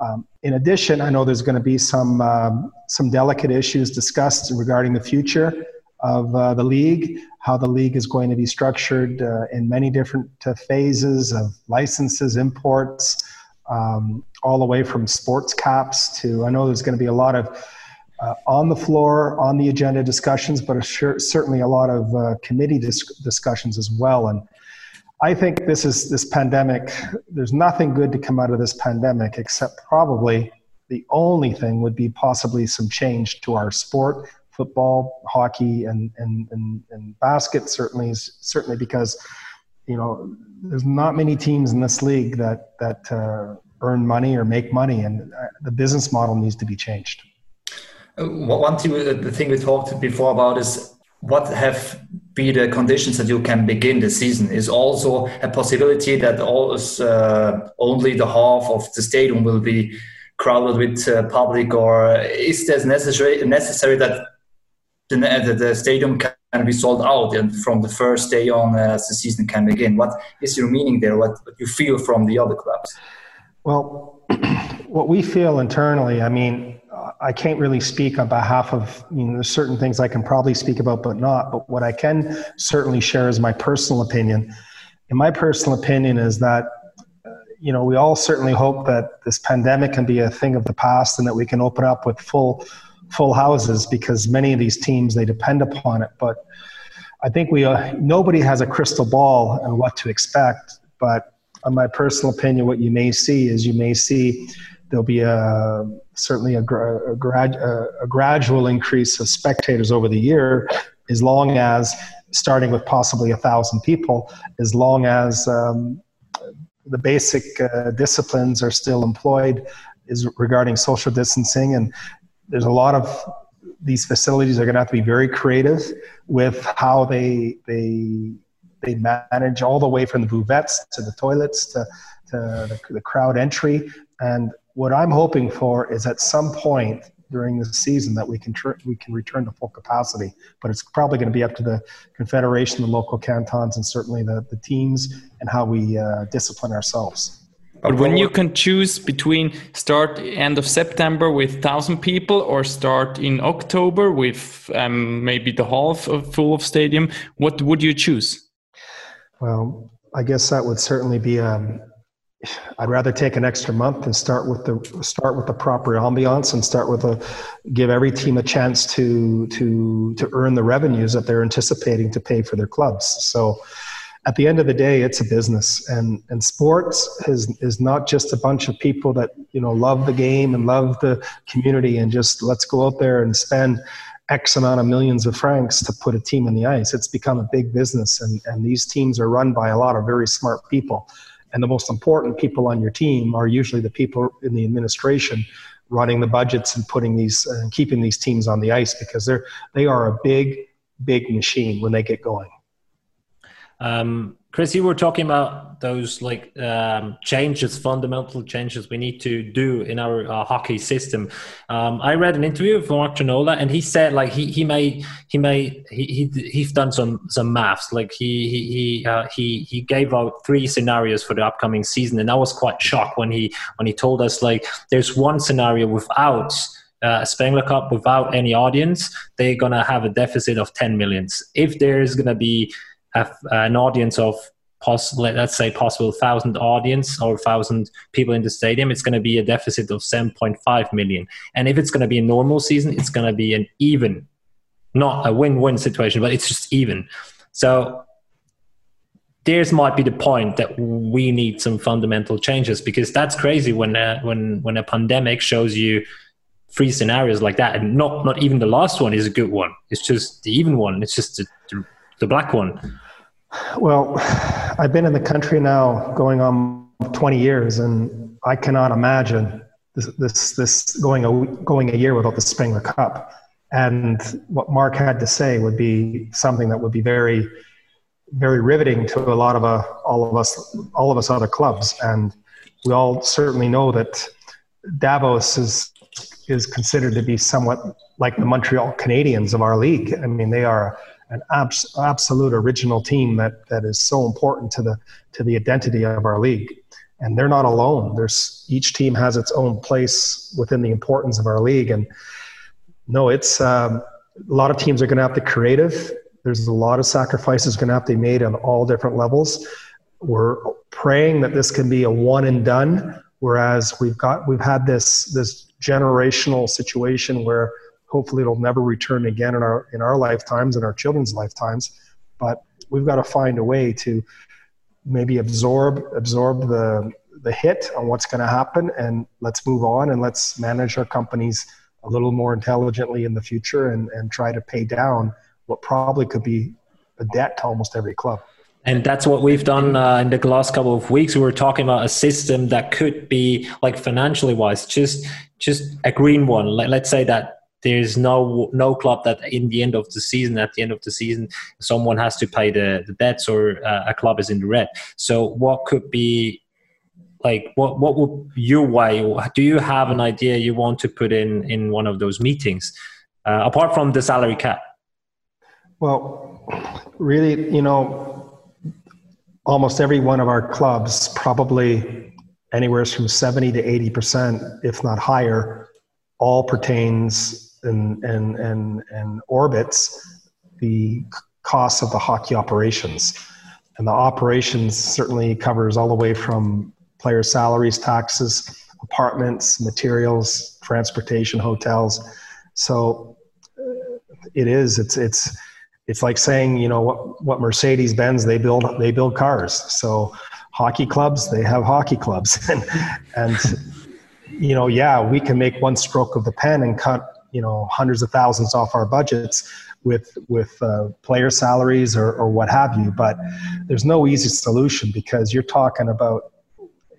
[SPEAKER 6] Um, in addition, I know there's going to be some um, some delicate issues discussed regarding the future of uh, the league, how the league is going to be structured uh, in many different uh, phases of licenses, imports, um, all the way from sports caps to. I know there's going to be a lot of uh, on the floor, on the agenda discussions, but sure, certainly a lot of uh, committee dis- discussions as well. And I think this is this pandemic. There's nothing good to come out of this pandemic except probably the only thing would be possibly some change to our sport, football, hockey, and and and, and basket. Certainly, certainly because you know there's not many teams in this league that that uh, earn money or make money, and uh, the business model needs to be changed.
[SPEAKER 1] Uh, one thing, the thing we talked before about is what have be the conditions that you can begin the season is also a possibility that all, uh, only the half of the stadium will be crowded with uh, public or is this necessary necessary that the, the, the, stadium can be sold out and from the first day on uh, as the season can begin? What is your meaning there? What, what you feel from the other clubs?
[SPEAKER 6] Well what we feel internally i mean I can't really speak on behalf of, you know, certain things I can probably speak about, but not. But what I can certainly share is my personal opinion. And my personal opinion is that, uh, you know, we all certainly hope that this pandemic can be a thing of the past and that we can open up with full, full houses because many of these teams, they depend upon it. But I think we, uh, nobody has a crystal ball on what to expect. But on my personal opinion, what you may see is you may see there'll be a certainly a, a, grad, a, gradual increase of spectators over the year, as long as starting with possibly a thousand people, as long as um, the basic uh, disciplines are still employed, is regarding social distancing, and there's a lot of these facilities are going to have to be very creative with how they they they manage all the way from the buvettes to the toilets to, to the, the crowd entry. And what I'm hoping for is at some point during the season that we can tr- we can return to full capacity. But it's probably going to be up to the confederation, the local cantons, and certainly the, the teams and how we uh, discipline ourselves.
[SPEAKER 3] But when you can choose between start end of September with thousand people or start in October with um, maybe the half of full of stadium, what would you choose?
[SPEAKER 6] Well, I guess that would certainly be um, I'd rather take an extra month and start with the start with the proper ambiance and start with a give every team a chance to to to earn the revenues that they're anticipating to pay for their clubs. So at the end of the day, it's a business, and and sports is is not just a bunch of people that you know love the game and love the community and just let's go out there and spend X amount of millions of francs to put a team in the ice. It's become a big business, and and these teams are run by a lot of very smart people and the most important people on your team are usually the people in the administration running the budgets and putting these uh, and keeping these teams on the ice because they're they are a big big machine when they get going.
[SPEAKER 2] Um, Chris, you were talking about those like um, changes, fundamental changes we need to do in our uh, hockey system. Um, I read an interview with Marc Gianola, and he said like he he may he may he, he he's done some some maths. Like he he he uh, he he gave out three scenarios for the upcoming season, and I was quite shocked when he when he told us like there's one scenario without. Uh, Spengler Cup without any audience, they're gonna have a deficit of 10 millions. If there's gonna be have an audience of possible, let's say possible thousand audience or thousand people in the stadium, it's going to be a deficit of 7.5 million. And if it's going to be a normal season, it's going to be an even, not a win-win situation, but it's just even. So there's might be the point that we need some fundamental changes because that's crazy when uh, when when a pandemic shows you three scenarios like that and not not even the last one is a good one it's just the even one it's just the, the black one
[SPEAKER 6] well, I've been in the country now going on 20 years, and I cannot imagine this this, this going a going a year without the Spengler Cup. And what Marc had to say would be something that would be very, very riveting to a lot of uh, all of us, all of us other clubs. And we all certainly know that Davos is is considered to be somewhat like the Montreal Canadiens of our league. I mean, they are an abs- absolute original team that that is so important to the to the identity of our league. And they're not alone. There's each team has its own place within the importance of our league. And no, it's um, a lot of teams are going to have to creative. There's a lot of sacrifices going to have to be made on all different levels. We're praying that this can be a one and done. Whereas we've got we've had this this generational situation where hopefully it'll never return again in our in our lifetimes and our children's lifetimes but we've got to find a way to maybe absorb absorb the the hit on what's going to happen and let's move on and let's manage our companies a little more intelligently in the future and, and try to pay down what probably could be a debt to almost every club.
[SPEAKER 2] And that's what we've done uh, in the last couple of weeks. We were talking about a system that could be like financially wise, just just a green one. Like, let's say that there's no no club that in the end of the season at the end of the season someone has to pay the, the debts or uh, a club is in the red. So what could be like what what would your way do you have an idea you want to put in in one of those meetings uh, apart from the salary cap?
[SPEAKER 6] Well really you know almost every one of our clubs probably anywhere from 70 to 80 percent if not higher all pertains and, and, and, and orbits the costs of the hockey operations. And the operations certainly covers all the way from player salaries, taxes, apartments, materials, transportation, hotels. So uh, it is. It's it's it's like saying you know what what Mercedes Benz they build they build cars. So hockey clubs they have hockey clubs and and you know yeah we can make one stroke of the pen and cut you know hundreds of thousands off our budgets with with uh, player salaries or, or what have you. But there's no easy solution because you're talking about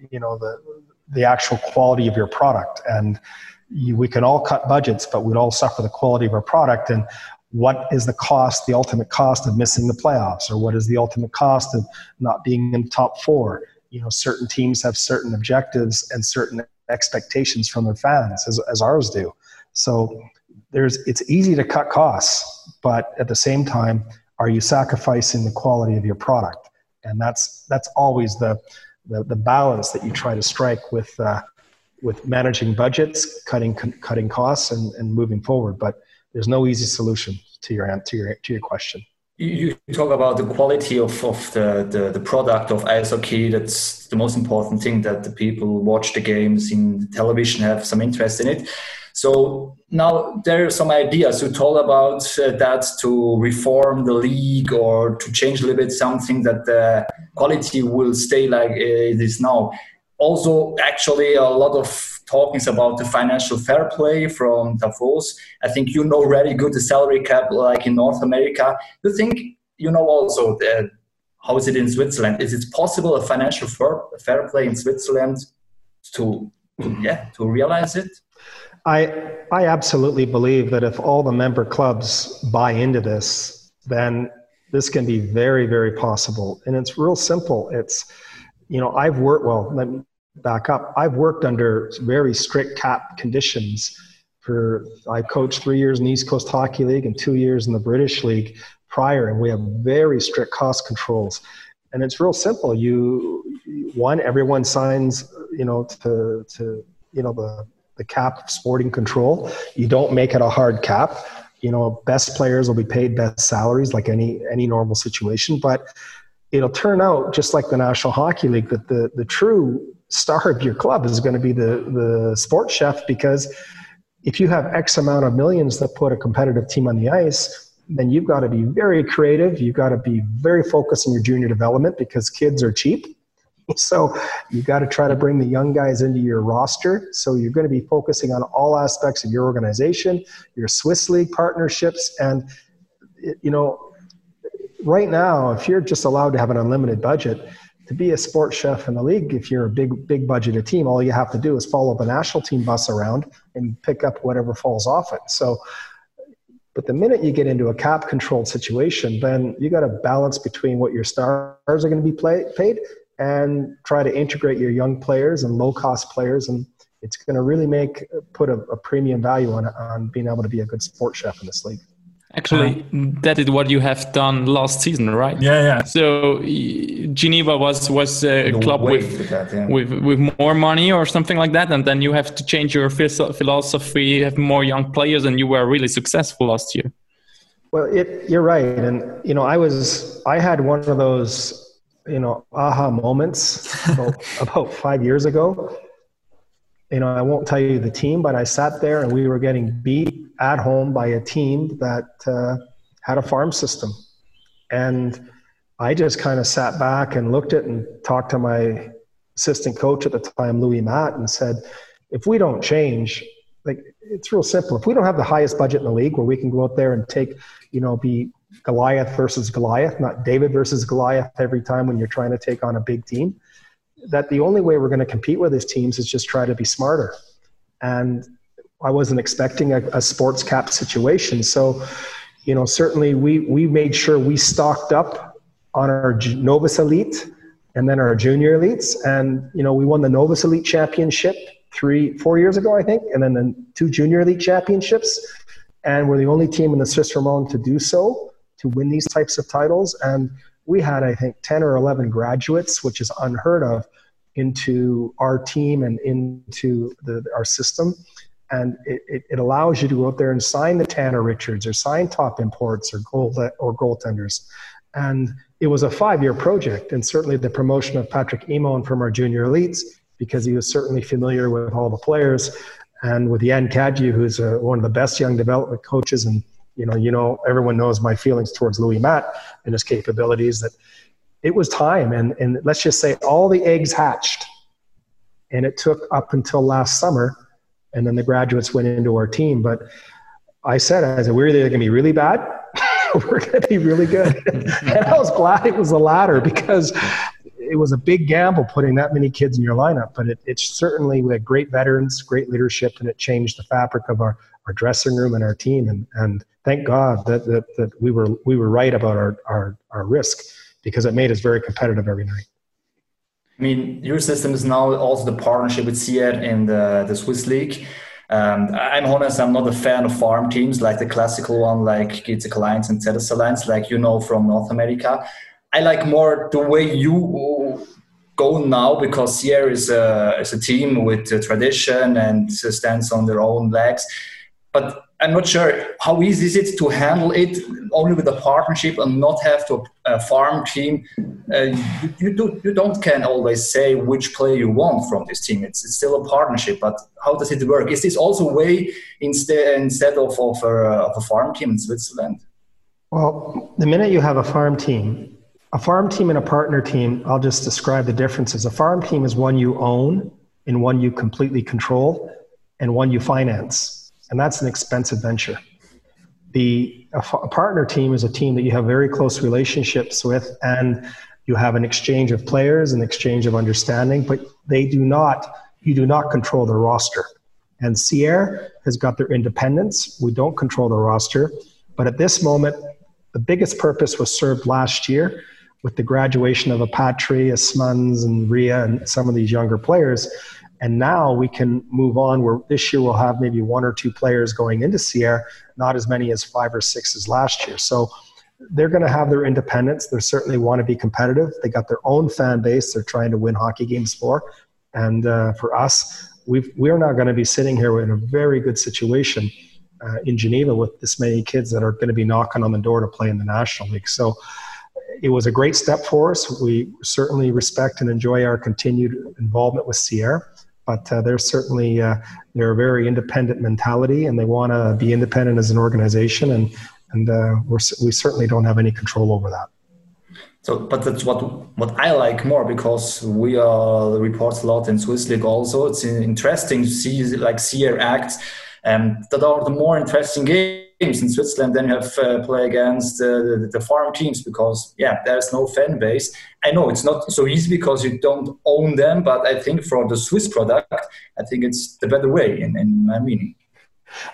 [SPEAKER 6] you know the the actual quality of your product. And you, we can all cut budgets but we'd all suffer the quality of our product. And what is the cost the ultimate cost of missing the playoffs? Or what is the ultimate cost of not being in the top four? You know certain teams have certain objectives and certain expectations from their fans as, as ours do so there's it's easy to cut costs, but at the same time, are you sacrificing the quality of your product? And that's that's always the the, the balance that you try to strike with uh, with managing budgets, cutting cutting costs, and, and moving forward. But there's no easy solution to your to your to your question.
[SPEAKER 1] You talk about the quality of, of the, the, the product of ice hockey. That's the most important thing that the people watch the games in television have some interest in it. So now there are some ideas. You told about uh, that to reform the league or to change a little bit something that the quality will stay like it is now. Also, actually, a lot of talkings about the financial fair play from Davos. I think you know very good the salary cap, like in North America. You think you know also the, how is it in Switzerland? Is it possible a financial fair, fair play in Switzerland to, to yeah to realize it?
[SPEAKER 6] I I absolutely believe that if all the member clubs buy into this, then this can be very, very possible. And it's real simple. It's, you know, I've worked, well, let me back up. I've worked under very strict cap conditions for, I coached three years in the East Coast Hockey League and two years in the British League prior, and we have very strict cost controls. And it's real simple. You, one, everyone signs, you know, to, to, you know, the, the cap of sporting control. You don't make it a hard cap. You know best players will be paid best salaries like any any normal situation. But it'll turn out just like the national hockey league that the the true star of your club is going to be the the sports chef because if you have x amount of millions that put a competitive team on the ice then you've got to be very creative. You've got to be very focused on your junior development because kids are cheap so you got to try to bring the young guys into your roster. So you're going to be focusing on all aspects of your organization, your Swiss League partnerships, and you know, right now, if you're just allowed to have an unlimited budget, to be a sports chef in the league, if you're a big big budgeted team, all you have to do is follow the national team bus around and pick up whatever falls off it. So. But the minute you get into a cap controlled situation, then you got to balance between what your stars are going to be play, paid and try to integrate your young players and low cost players and it's going to really make put a, a, premium value on on being able to be a good sports chef in this league.
[SPEAKER 3] Actually that is what you have done last season right?
[SPEAKER 4] Yeah yeah.
[SPEAKER 3] So geneva was was a club with that, yeah. with with more money or something like that and then you have to change your philosophy have more young players and you were really successful last year.
[SPEAKER 6] Well it, you're right and you know i was i had one of those you know aha moments about, about five years ago. You know i won't tell you the team but i sat there and we were getting beat at home by a team that uh, had a farm system. And i just kind of sat back and looked at and talked to my assistant coach at the time Louis Matte and said if we don't change like it's real simple. If we don't have the highest budget in the league where we can go out there and take you know be Goliath versus Goliath, not David versus Goliath every time when you're trying to take on a big team. That the only way we're going to compete with these teams is just try to be smarter. And I wasn't expecting a, a sports cap situation. So, you know, certainly we, we made sure we stocked up on our Novizen Elite and then our junior elites. And, you know, we won the Novizen Elite Championship three, four years ago, I think, and then the two junior elite championships. And we're the only team in the Swiss Romand to do so to win these types of titles. And we had, I think, 10 or 11 graduates, which is unheard of, into our team and into the, our system. And it, it, allows you to go out there and sign the Tanner Richards or sign top imports or goal or goaltenders. And it was a five-year project, and certainly the promotion of Patrick Emond from our junior elites, because he was certainly familiar with all the players, and with Jan Cadieux, who's a, one of the best young development coaches in you know, you know, everyone knows my feelings towards Louis Matte and his capabilities. That it was time, and and let's just say all the eggs hatched, and it took up until last summer, and then the graduates went into our team. But I said, I said, we're either going to be really bad, we're going to be really good, and I was glad it was the latter because it was a big gamble putting that many kids in your lineup, but it, it's certainly we had great veterans, great leadership, and it changed the fabric of our, our dressing room and our team. And, and thank God that, that, that we were we were right about our, our, our risk because it made us very competitive every night.
[SPEAKER 1] I mean, your system is now also the partnership with Sierre in the, the Swiss League. Um, I'm honest, I'm not a fan of farm teams like the classical one, like GCK Lions and Cetus Alliance, like you know from North America. I like more the way you go now because Sierre is a, is a team with a tradition and stands on their own legs. But I'm not sure how easy is it to handle it only with a partnership and not have to a farm team. Uh, you, you, do, you don't can always say which player you want from this team. It's, it's still a partnership, but how does it work? Is this also a way instead instead of of a, of a farm team in Switzerland?
[SPEAKER 6] Well, the minute you have a farm team, a farm team and a partner team, I'll just describe the differences. A farm team is one you own and one you completely control and one you finance and that's an expensive venture. The a, partner team is a team that you have very close relationships with, and you have an exchange of players, an exchange of understanding, but they do not. You do not control the roster. And Sierre has got their independence. We don't control the roster, but at this moment, the biggest purpose was served last year with the graduation of Apatri, Asmuns, and Ria, and some of these younger players. And now we can move on where this year we'll have maybe one or two players going into Sierre, not as many as five or six as last year. So they're going to have their independence. They certainly want to be competitive. They got their own fan base. They're trying to win hockey games for. And uh, for us, we've, we're not going to be sitting here in a very good situation uh, in Geneva with this many kids that are going to be knocking on the door to play in the National League. So it was a great step for us. We certainly respect and enjoy our continued involvement with Sierre, but uh, they're certainly uh, they're a very independent mentality, and they want to be independent as an organization, and and uh, we certainly don't have any control over that.
[SPEAKER 1] So, but that's what what I like more because we uh, report a lot in Swiss League. Also, it's interesting to see like Sierre acts um, that are the more interesting games in Switzerland. Then you have uh, play against uh, the, the farm teams because yeah, there's no fan base. I know it's not so easy because you don't own them, but I think for the Swiss product, I think it's the better way in, in my meaning.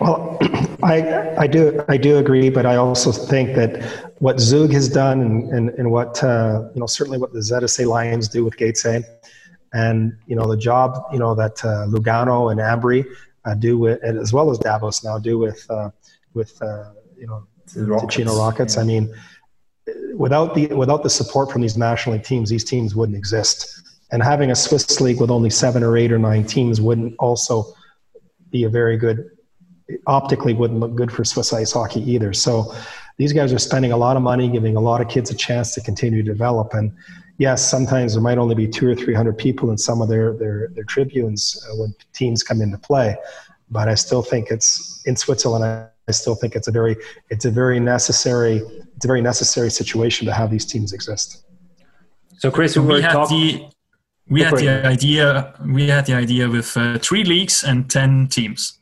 [SPEAKER 6] Well, I, I do I do agree, but I also think that what Zug has done and, and, and what uh, you know certainly what the ZSC Lions do with Gatesay, and you know the job you know that uh, Lugano and Ambri uh, do with as well as Davos now do with uh, with uh, you know the Ticino Rockets. Yeah. I mean, without the without the support from these national league teams, these teams wouldn't exist. And having a Swiss league with only seven or eight or nine teams wouldn't also be a very good optically wouldn't look good for Swiss ice hockey either. So these guys are spending a lot of money, giving a lot of kids a chance to continue to develop. And yes, sometimes there might only be two or three hundred people in some of their their, their tribunes uh, when teams come into play. But I still think it's in Switzerland. I, I still think it's a very it's a very necessary it's a very necessary situation to have these teams exist.
[SPEAKER 2] So, Chris, we, we had talk- the
[SPEAKER 4] we had the idea we had the idea with uh, three leagues and ten teams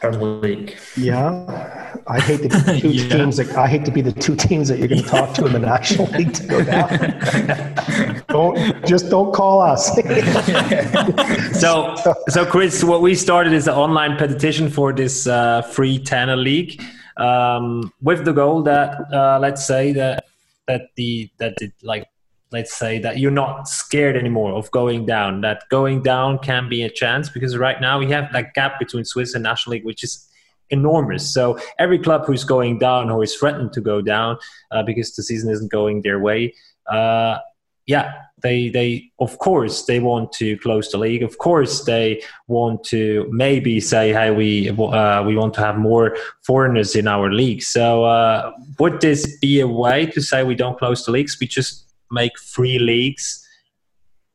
[SPEAKER 1] per league.
[SPEAKER 6] Yeah, I hate to be the two yeah. teams. That, I hate to be the two teams that you're going to talk to in the National League to go down. don't just don't call us.
[SPEAKER 2] so, so Chris, what we started is an online petition for this uh, free Tanner League, um, with the goal that uh, let's say that that the that it like let's say that you're not scared anymore of going down that going down can be a chance because right now we have that gap between swiss and national league which is enormous so every club who's going down or is threatened to go down uh, because the season isn't going their way uh, yeah they they of course they want to close the league of course they want to maybe say hey we uh, we want to have more foreigners in our league so uh, would this be a way to say we don't close the leagues we just make free leagues.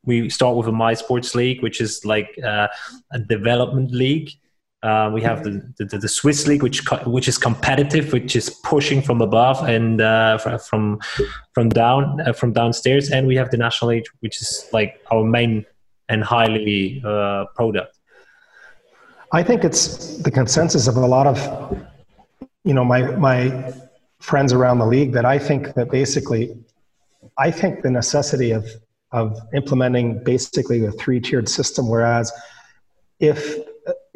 [SPEAKER 2] We start with a My Sports League, which is like uh, a development league. Uh, we have the, the, the Swiss league, which which is competitive, which is pushing from above and uh, from from down uh, from downstairs, and we have the national league, which is like our main and highly uh, product.
[SPEAKER 6] I think it's the consensus of a lot of you know my my friends around the league that I think that basically I think the necessity of of implementing basically a three tiered system, whereas if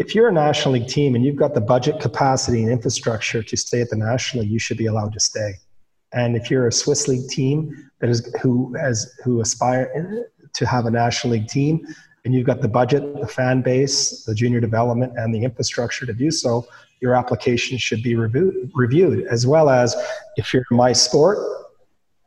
[SPEAKER 6] if you're a national league team and you've got the budget capacity and infrastructure to stay at the national league, you should be allowed to stay. And if you're a Swiss league team that is who has who aspire to have a national league team, and you've got the budget, the fan base, the junior development, and the infrastructure to do so, your application should be reviewed, reviewed as well as if you're my sport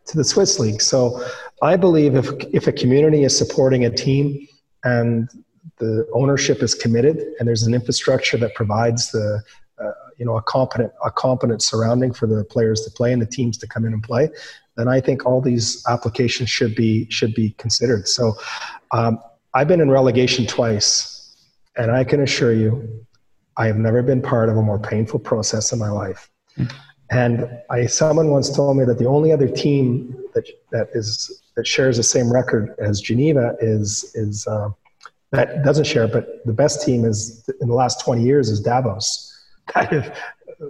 [SPEAKER 6] to the Swiss League. So I believe if, if a community is supporting a team and the ownership is committed and there's an infrastructure that provides the uh, you know a competent a competent surrounding for the players to play and the teams to come in and play then i think all these applications should be should be considered so um, i've been in relegation twice and i can assure you i have never been part of a more painful process in my life. And I, someone once told me that the only other team that that is that shares the same record as Geneva is is uh, that doesn't share, but the best team is in the last 20 years is Davos. That have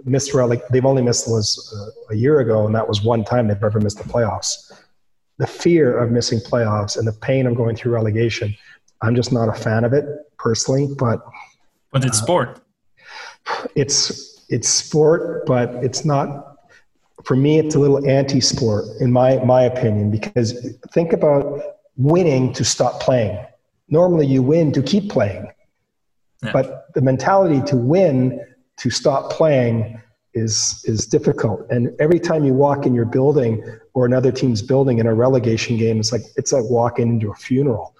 [SPEAKER 6] missed like they've only missed was uh, a year ago, and that was one time they've ever missed the playoffs. The fear of missing playoffs and the pain of going through relegation, I'm just not a fan of it personally. But
[SPEAKER 4] but it's uh, sport.
[SPEAKER 6] It's it's sport, but it's not for me, it's a little anti-sport in my my opinion because think about winning to stop playing. Normally, you win to keep playing, yeah. but the mentality to win to stop playing is is difficult. And every time you walk in your building or another team's building in a relegation game, it's like it's like walking into a funeral.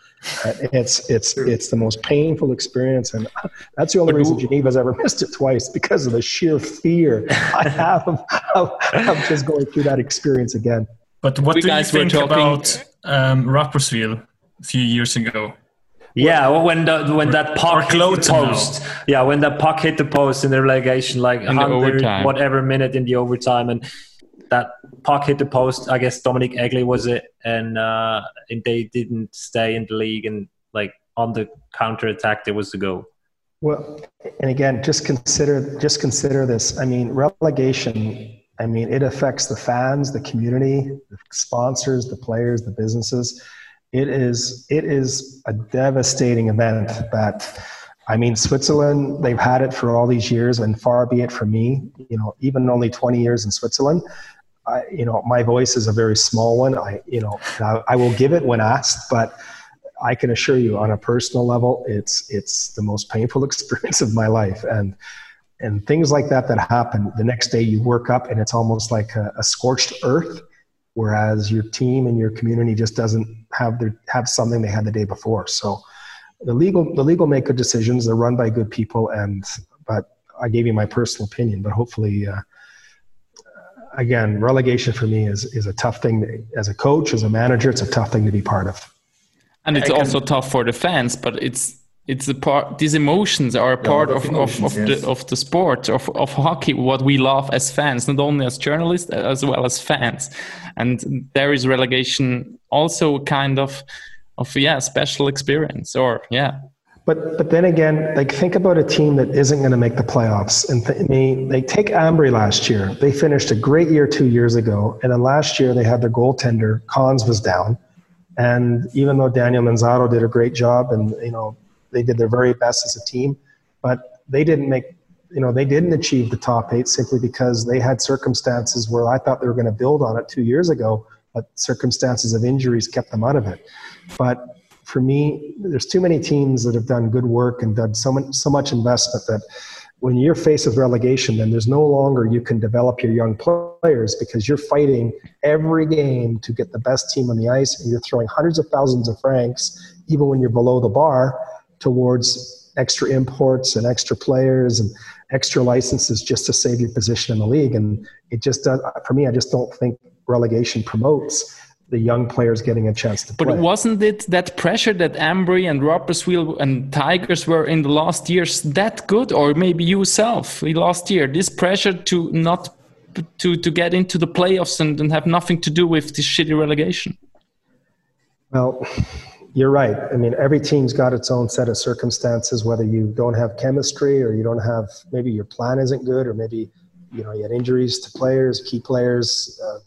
[SPEAKER 6] Uh, it's it's it's the most painful experience, and that's the only reason Geneva's ever missed it twice because of the sheer fear I have of, of, of just going through that experience again.
[SPEAKER 4] But what we do you think about um, Rapperswil a few years ago?
[SPEAKER 2] Yeah, when the when that puck hit the post. Now. Yeah, when that puck hit the post in the relegation, like in whatever minute in the overtime, and that puck hit the post. I guess Dominik Egli was it, and uh, and they didn't stay in the league, and like on the counter attack, there was the goal.
[SPEAKER 6] Well, and again, just consider just consider this. I mean, relegation. I mean, it affects the fans, the community, the sponsors, the players, the businesses it is it is a devastating event that I mean Switzerland they've had it for all these years and far be it from me you know even only 20 years in Switzerland I, you know my voice is a very small one. I you know I, I will give it when asked but I can assure you on a personal level it's it's the most painful experience of my life. And and things like that that happen the next day you work up and it's almost like a, a scorched earth whereas your team and your community just doesn't have their have something they had the day before. So the legal the legal make good decisions. They're run by good people, and but I gave you my personal opinion. But hopefully, uh, again, relegation for me is is a tough thing as a coach, as a manager. It's a tough thing to be part of.
[SPEAKER 3] And it's also tough for the fans, but it's it's a part these emotions are a part of, of, of, yes. the, of the sport of, of hockey what we love as fans not only as journalists as well as fans. And there is relegation also kind of of yeah special experience or yeah.
[SPEAKER 6] But but then again like think about a team that isn't going to make the playoffs. And th- they, they take Ambri last year. They finished a great year two years ago. And then last year they had their goaltender Conz was down. And even though Daniel Manzato did a great job and you know they did their very best as a team, but they didn't make you know they didn't achieve the top eight simply because they had circumstances where I thought they were going to build on it two years ago, but circumstances of injuries kept them out of it. But for me, there's too many teams that have done good work and done so much so much investment that when you're faced with relegation, then there's no longer you can develop your young players because you're fighting every game to get the best team on the ice and you're throwing hundreds of thousands of francs even when you're below the bar towards extra imports and extra players and extra licenses just to save your position in the league. And it just does, for me, I just don't think relegation promotes the young players getting a chance to
[SPEAKER 3] but
[SPEAKER 6] play.
[SPEAKER 3] But wasn't it that pressure that Ambri and Rapperswil and Tigers were in the last years that good? Or maybe yourself last year, this pressure to not to, to get into the playoffs and, and have nothing to do with this shitty relegation?
[SPEAKER 6] Well, you're right. I mean, every team's got its own set of circumstances, whether you don't have chemistry or you don't have, maybe your plan isn't good, or maybe, you know, you had injuries to players, key players. Uh,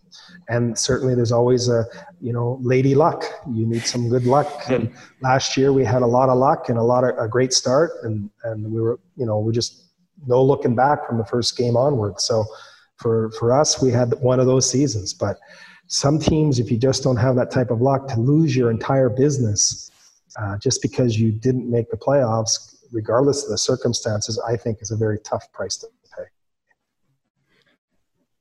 [SPEAKER 6] and certainly there's always a, you know, lady luck. You need some good luck. And last year we had a lot of luck and a lot of a great start. And, and we were, you know, we just no looking back from the first game onward. So for, for us, we had one of those seasons, but, some teams, if you just don't have that type of luck, to lose your entire business uh, just because you didn't make the playoffs, regardless of the circumstances, I think is a very tough price to pay.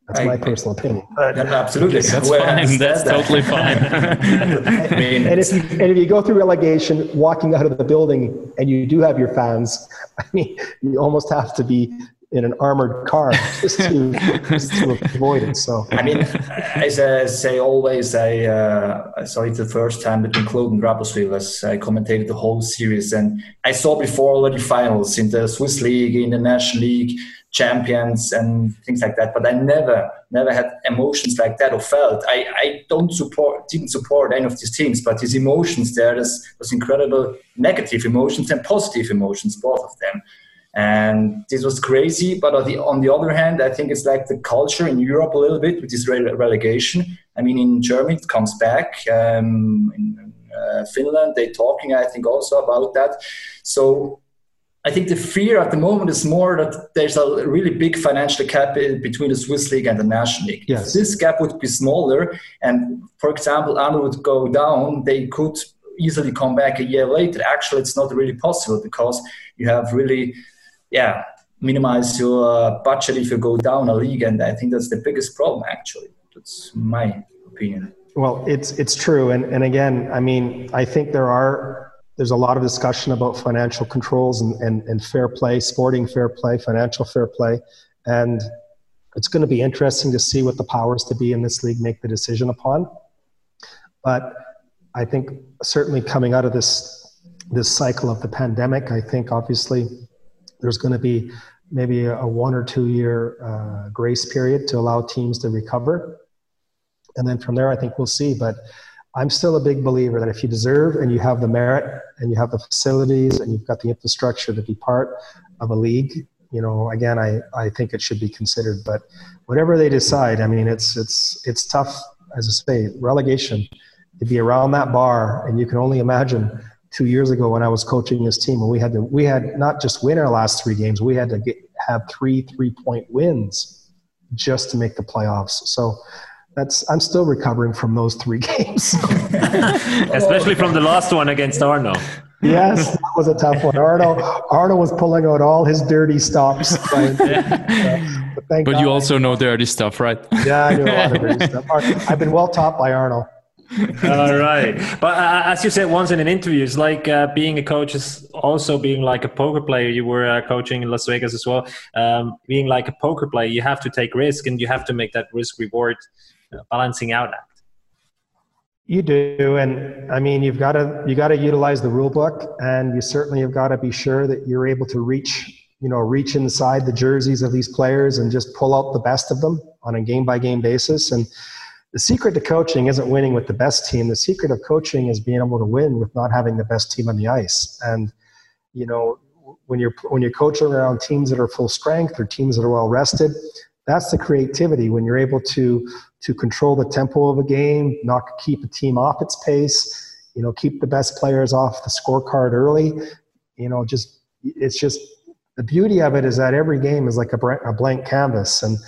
[SPEAKER 6] That's I, my personal opinion.
[SPEAKER 1] But, absolutely,
[SPEAKER 3] that's fine. That's that. totally fine.
[SPEAKER 6] I mean, and if you and if you go through relegation, walking out of the building, and you do have your fans, I mean, you almost have to be in an armored car just to, just to avoid it. So
[SPEAKER 1] I mean, as I say always, I uh, I saw it the first time between Kloten and Rapperswil as I commentated the whole series, and I saw before already finals in the Swiss League, in the National League, champions and things like that. But I never never had emotions like that or felt. I, I don't support didn't support any of these teams, but these emotions there, there's, there's incredible negative emotions and positive emotions, both of them and this was crazy but on the, on the other hand i think it's like the culture in europe a little bit with this relegation i mean in germany it comes back um, in uh, finland they're talking i think also about that so I think the fear at the moment is more that there's a really big financial gap between the Swiss league and the national league.
[SPEAKER 6] Yes.
[SPEAKER 1] If this gap would be smaller, and for example, Arno would go down, they could easily come back a year later. Actually, it's not really possible because you have really, yeah, minimize your uh, budget if you go down a league, and I think that's the biggest problem. Actually, that's my opinion.
[SPEAKER 6] Well, it's it's true, and and again, I mean, I think there are there's a lot of discussion about financial controls and, and, and fair play, sporting fair play, financial fair play, and it's going to be interesting to see what the powers to be in this league make the decision upon. But I think certainly coming out of this this cycle of the pandemic, I think obviously there's going to be maybe a, one or two year uh, grace period to allow teams to recover. And then from there, I think we'll see. But I'm still a big believer that if you deserve and you have the merit and you have the facilities and you've got the infrastructure to be part of a league, you know, again, I, I think it should be considered. But whatever they decide, I mean, it's it's it's tough as I say, relegation to be around that bar, and you can only imagine two years ago when I was coaching this team, and we had to we had not just win our last three games, we had to get have three three point wins just to make the playoffs. So that's I'm still recovering from those three games.
[SPEAKER 2] Especially from the last one against Arno.
[SPEAKER 6] yes, that was a tough one. Arno Arno was pulling out all his dirty stops.
[SPEAKER 3] but, uh, but you also know dirty stuff, right?
[SPEAKER 6] Yeah, I know a lot of dirty stuff. I've been well taught by Arno.
[SPEAKER 2] All right, but uh, as you said once in an interview, it's like uh, being a coach is also being like a poker player. You were uh, coaching in Las Vegas as well. Um, being like a poker player, you have to take risk, and you have to make that risk reward uh, balancing out act.
[SPEAKER 6] You do, and I mean, you've got to you got to utilize the rule book, and you certainly have got to be sure that you're able to reach you know reach inside the jerseys of these players and just pull out the best of them on a game by game basis and the secret to coaching isn't winning with the best team. The secret of coaching is being able to win with not having the best team on the ice. And you know, when you're when you're coaching around teams that are full strength or teams that are well rested, that's the creativity. When you're able to to control the tempo of a game, not keep a team off its pace, you know, keep the best players off the scorecard early. You know, just it's just the beauty of it is that every game is like a, blank canvas and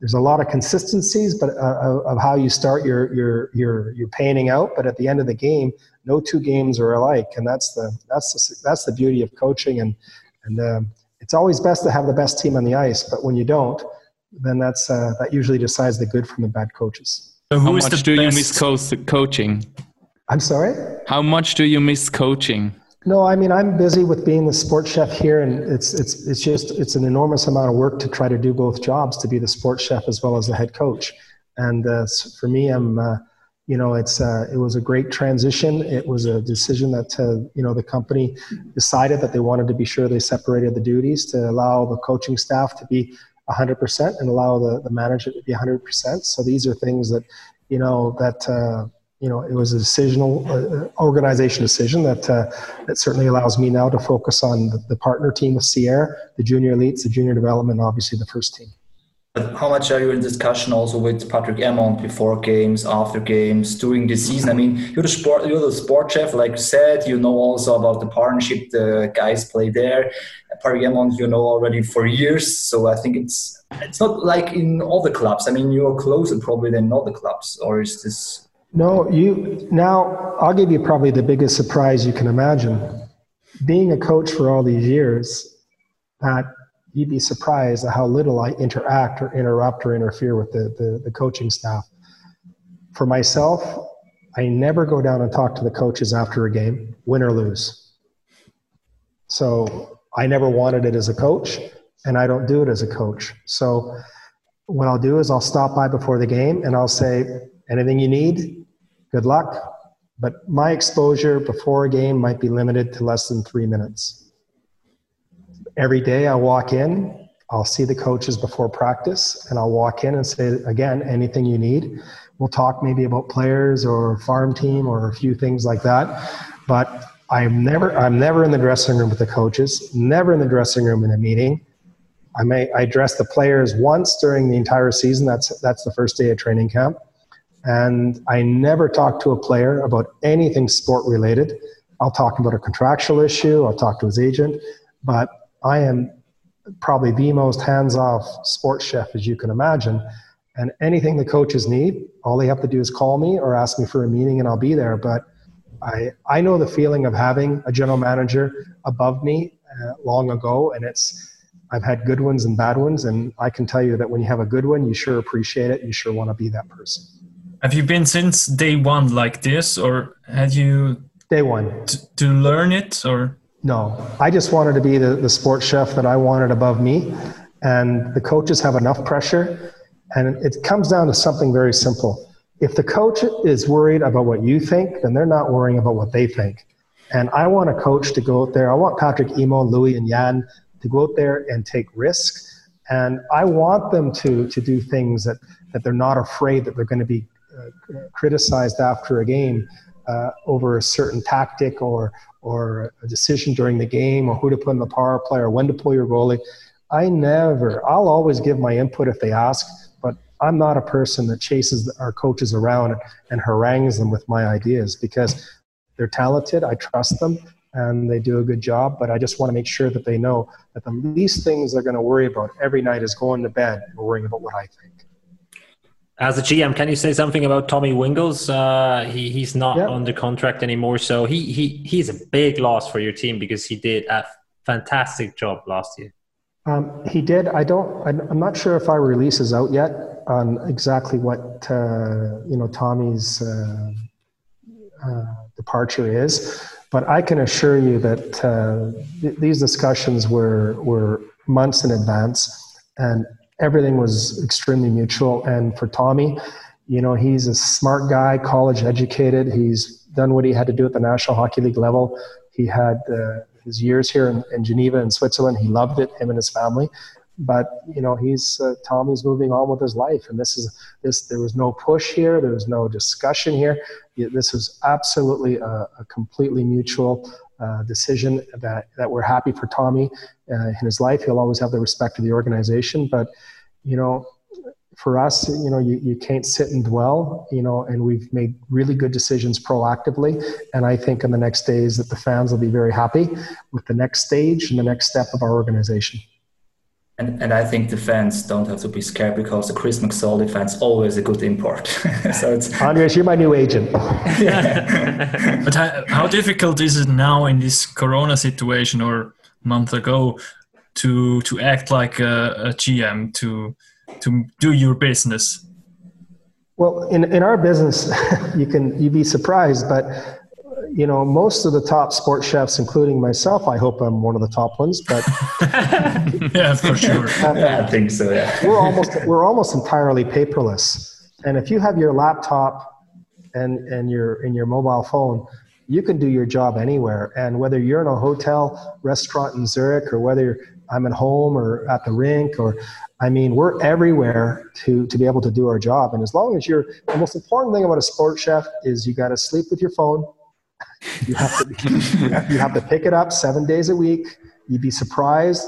[SPEAKER 6] there's a lot of consistencies, but uh, of how you start your your your your painting out. But at the end of the game, no two games are alike, and that's the that's the that's the beauty of coaching. And and um, it's always best to have the best team on the ice, but when you don't, then that's uh, that usually decides the good from the bad coaches.
[SPEAKER 3] So How much do best? you miss coaching?
[SPEAKER 6] I'm sorry.
[SPEAKER 3] How much do you miss coaching?
[SPEAKER 6] No, I mean I'm busy with being the sports chef here, and it's it's it's just it's an enormous amount of work to try to do both jobs to be the sports chef as well as the head coach. And uh, for me, I'm uh, you know it's uh, it was a great transition. It was a decision that uh, you know the company decided that they wanted to be sure they separated the duties to allow the coaching staff to be 100% and allow the, the manager to be 100%. So these are things that you know that uh, you know, it was a decisional uh, organization decision that uh, that certainly allows me now to focus on the, the, partner team with Sierre, the junior elites, the junior development, obviously the first team.
[SPEAKER 1] How much are you in discussion also with Patrick Emond before games, after games, during the season? I mean, you're the sport, you're the sport chef, like you said. You know also about the partnership the guys play there. Patrick Emond, you know already for years. So I think it's it's not like in other clubs. I mean, you're closer probably than other clubs, or is this
[SPEAKER 6] no, you now I'll give you probably the biggest surprise you can imagine. Being a coach for all these years, that you'd be surprised at how little I interact or interrupt or interfere with the, the, the coaching staff. For myself, I never go down and talk to the coaches after a game, win or lose. So I never wanted it as a coach, and I don't do it as a coach. So what I'll do is I'll stop by before the game and I'll say, anything you need, good luck. But my exposure before a game might be limited to less than three minutes. Every day I walk in, I'll see the coaches before practice, and I'll walk in and say, again, anything you need. We'll talk maybe about players or farm team or a few things like that. But I'm never, I'm never in the dressing room with the coaches, never in the dressing room in a meeting. I may I address the players once during the entire season. That's that's the first day of training camp. And I never talk to a player about anything sport related. I'll talk about a contractual issue, I'll talk to his agent, but I am probably the most hands-off sports chef as you can imagine. And anything the coaches need, all they have to do is call me or ask me for a meeting, and I'll be there. But I I know the feeling of having a general manager above me uh, long ago, and it's I've had good ones and bad ones, and I can tell you that when you have a good one, you sure appreciate it. You sure want to be that person.
[SPEAKER 4] Have you been since day one like this, or had you
[SPEAKER 6] day one
[SPEAKER 4] to learn it, or
[SPEAKER 6] no? I just wanted to be the, the sports chef that I wanted above me, and the coaches have enough pressure, and it comes down to something very simple. If the coach is worried about what you think, then they're not worrying about what they think. And I want a coach to go out there. I want Patrick Emond, Louis, and Jan to go out there and take risks. And I want them to, to do things that, that they're not afraid that they're going to be criticized after a game uh, over a certain tactic or, or a decision during the game or who to put in the power play or when to pull your goalie. I never, I'll always give my input if they ask, but I'm not a person that chases our coaches around and harangues them with my ideas because they're talented. I trust them and they do a good job. But I just want to make sure that they know that the least things they're going to worry about every night is going to bed worrying about what I think.
[SPEAKER 2] As a GM, can you say something about Tommy Wingels? Uh, he, he's not yeah. under contract anymore, so he, he he's a big loss for your team because he did a fantastic job last year.
[SPEAKER 6] Um, he did. I don't. I'm not sure if our release is out yet on exactly what uh, you know Tommy's uh, uh departure is. But I can assure you that uh, th- these discussions were, were months in advance and everything was extremely mutual. And for Tommy, you know, he's a smart guy, college educated. He's done what he had to do at the National Hockey League level. He had uh, his years here in, in Geneva in Switzerland. He loved it, him and his family but you know he's uh, Tommy's moving on with his life, and this is this. There was no push here. There was no discussion here. This was absolutely a, a completely mutual uh, decision that that we're happy for Tommy uh, in his life. He'll always have the respect of the organization, but you know. For us, you know, you, you can't sit and dwell, you know, and we've made really good decisions proactively. And I think in the next days that the fans will be very happy with the next stage and the next step of our organization.
[SPEAKER 1] And, and I think the fans don't have to be scared because the Chris McSorley fans always a good import. so it's
[SPEAKER 6] Andreas, you're my new agent.
[SPEAKER 4] but how, how, difficult is it now in this Corona situation or month ago to to act like a, a GM to to do your business?
[SPEAKER 6] Well, in, in our business, you can you be surprised, but you know, most of the top sports chefs, including myself, I hope I'm one of the top ones, but
[SPEAKER 4] yeah, for sure.
[SPEAKER 1] yeah, I think so. Yeah,
[SPEAKER 6] we're almost we're almost entirely paperless, and if you have your laptop and and your in your mobile phone, you can do your job anywhere. And whether you're in a hotel, restaurant in Zurich, or whether I'm at home or at the rink, or I mean, we're everywhere to to be able to do our job. And as long as you're, the most important thing about a sports chef is you got to sleep with your phone you have to you have to pick it up seven days a week. You'd be surprised.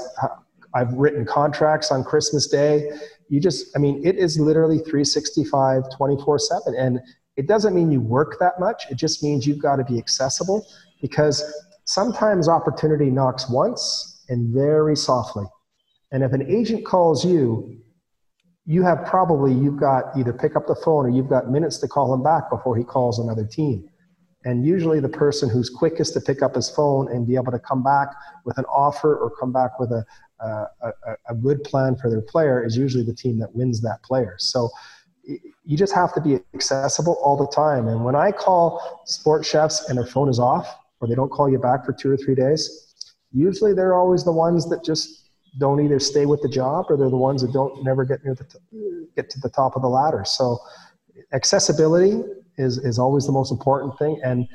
[SPEAKER 6] I've written contracts on Christmas Day. You just, I mean, it is literally 365, 24 7. And it doesn't mean you work that much. It just means you've got to be accessible because sometimes opportunity knocks once and very softly. And if an agent calls you, you have probably, you've got either pick up the phone or you've got minutes to call him back before he calls another team. And usually, the person who's quickest to pick up his phone and be able to come back with an offer or come back with a, a, a, good plan for their player is usually the team that wins that player. So you just have to be accessible all the time. And when I call sports chefs and their phone is off or they don't call you back for two or three days, usually they're always the ones that just don't either stay with the job or they're the ones that don't never get near the t- get to the top of the ladder. So accessibility is, is always the most important thing. And,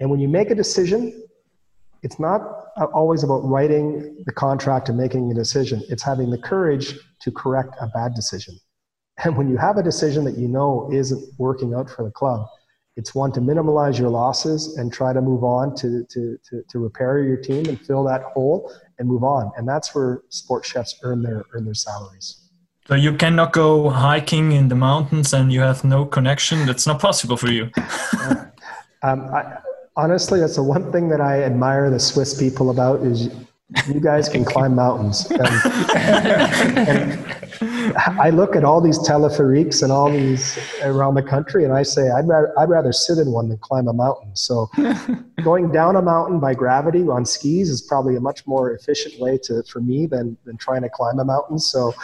[SPEAKER 6] and when you make a decision, it's not always about writing the contract and making a decision. It's having the courage to correct a bad decision. And when you have a decision that you know isn't working out for the club, it's one to minimize your losses and try to move on to, to, to, to repair your team and fill that hole and move on. And that's where sports chefs earn their, earn their salaries.
[SPEAKER 4] So you cannot go hiking in the mountains and you have no connection. That's not possible for you.
[SPEAKER 6] um, I, honestly, that's the one thing that I admire the Swiss people about is you guys can climb mountains. And, and, I look at all these teleferiques and all these around the country, and I say I'd rather I'd rather sit in one than climb a mountain. So, going down a mountain by gravity on skis is probably a much more efficient way to for me than than trying to climb a mountain. So,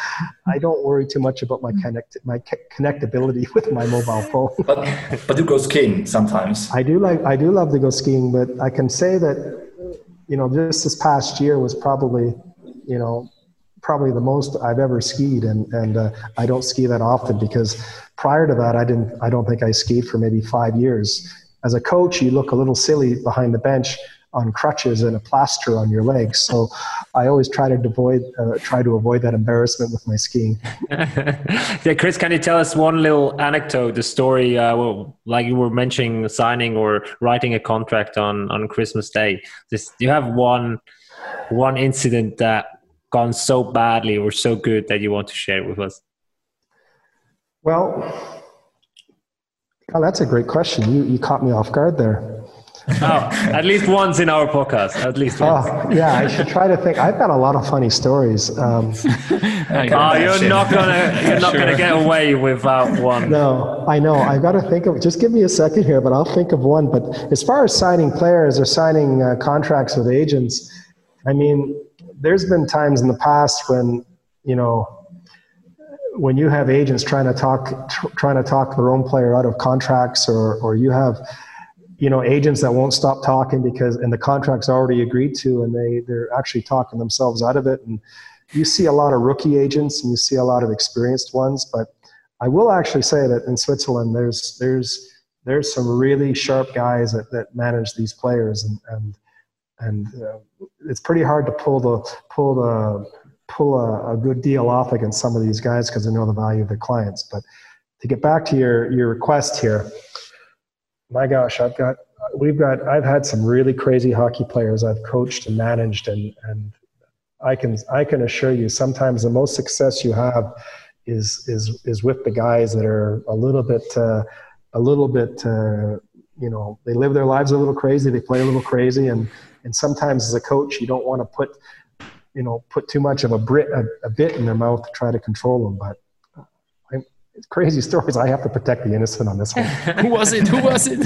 [SPEAKER 6] I don't worry too much about my connect my connectability with my mobile phone.
[SPEAKER 1] but but you go skiing sometimes.
[SPEAKER 6] I do like I do love to go skiing, but I can say that you know just this past year was probably you know probably the most I've ever skied, and and uh, I don't ski that often because prior to that I didn't I don't think I skied for maybe five years. As a coach, you look a little silly behind the bench on crutches and a plaster on your legs. So I always try to avoid uh, try to avoid that embarrassment with my skiing.
[SPEAKER 2] yeah, Chris, can you tell us one little anecdote, the story, uh, well, like you were mentioning, signing or writing a contract on on Christmas Day? Do you have one one incident that gone so badly or so good that you want to share with us?
[SPEAKER 6] Well, oh, that's a great question. You, you caught me off guard there.
[SPEAKER 2] oh, at least once in our podcast. At least once.
[SPEAKER 6] Oh, yeah, I should try to think. I've got a lot of funny stories. Um,
[SPEAKER 2] oh, you're not gonna you're not sure. gonna get away without one.
[SPEAKER 6] No, I know. I've got to think of. Just give me a second here, but I'll think of one. But as far as signing players or signing uh, contracts with agents, I mean, there's been times in the past when you know when you have agents trying to talk tr- trying to talk their own player out of contracts or or you have you know agents that won't stop talking because and the contract's already agreed to and they they're actually talking themselves out of it. And you see a lot of rookie agents and you see a lot of experienced ones but i will actually say that in switzerland there's there's there's some really sharp guys that, that manage these players and, and and uh, it's pretty hard to pull the pull the pull a, a good deal off against some of these guys because they know the value of their clients. But to get back to your your request here, my gosh, I've got we've got I've had some really crazy hockey players I've coached and managed and and I can I can assure you sometimes the most success you have is is is with the guys that are a little bit uh, a little bit uh, you know they live their lives a little crazy they play a little crazy and and sometimes as a coach, you don't want to put, you know, put too much of a, bit, a, a bit in their mouth to try to control them. But it's crazy stories. I have to protect the innocent on this one.
[SPEAKER 3] Who was it? Who was it?